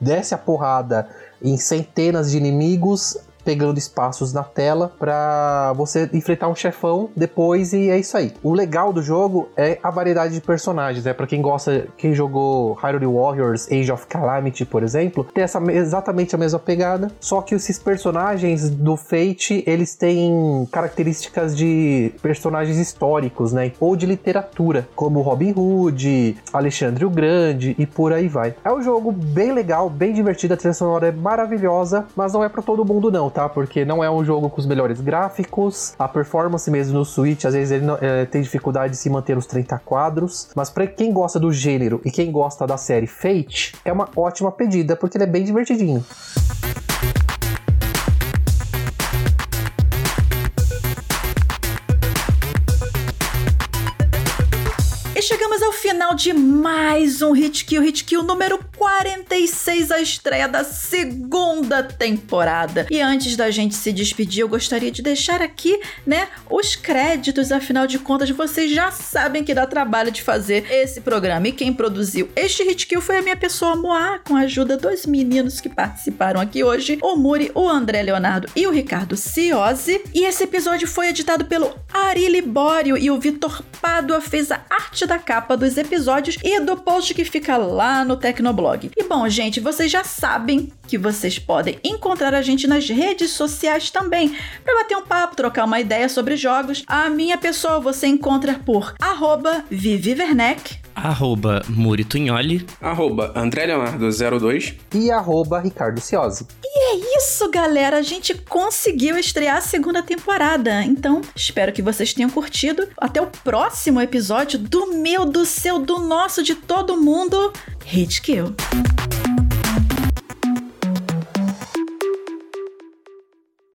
desce a porrada em centenas de inimigos pegando espaços na tela para você enfrentar um chefão depois e é isso aí. O legal do jogo é a variedade de personagens, né? Para quem gosta, quem jogou Hyrule Warriors, Age of Calamity, por exemplo, tem essa exatamente a mesma pegada, só que esses personagens do Fate, eles têm características de personagens históricos, né? Ou de literatura, como Robin Hood, Alexandre o Grande e por aí vai. É um jogo bem legal, bem divertido, a trilha sonora é maravilhosa, mas não é para todo mundo não, tá? Porque não é um jogo com os melhores gráficos, a performance mesmo no Switch, às vezes ele não, é, tem dificuldade de se manter nos 30 quadros, mas para quem gosta do gênero e quem gosta da série Fate, é uma ótima pedida, porque ele é bem divertidinho. Final de mais um Hit Kill, Hit Kill número 46, a estreia da segunda temporada. E antes da gente se despedir, eu gostaria de deixar aqui, né, os créditos, afinal de contas, vocês já sabem que dá trabalho de fazer esse programa. E quem produziu este Hit Kill foi a minha pessoa Moá, com a ajuda dos meninos que participaram aqui hoje, o Muri, o André Leonardo e o Ricardo Ciosi. E esse episódio foi editado pelo Ari Libório e o Vitor Pádua fez a arte da capa dos episódios e do post que fica lá no Tecnoblog. E bom, gente, vocês já sabem que vocês podem encontrar a gente nas redes sociais também, para bater um papo, trocar uma ideia sobre jogos. A minha pessoa você encontra por arroba arroba Muritunholi, arroba André Leonardo 02 e arroba Ricardo Ciosi. E é isso, galera. A gente conseguiu estrear a segunda temporada. Então, espero que vocês tenham curtido. Até o próximo episódio do meu, do seu, do nosso, de todo mundo. Hit Kill.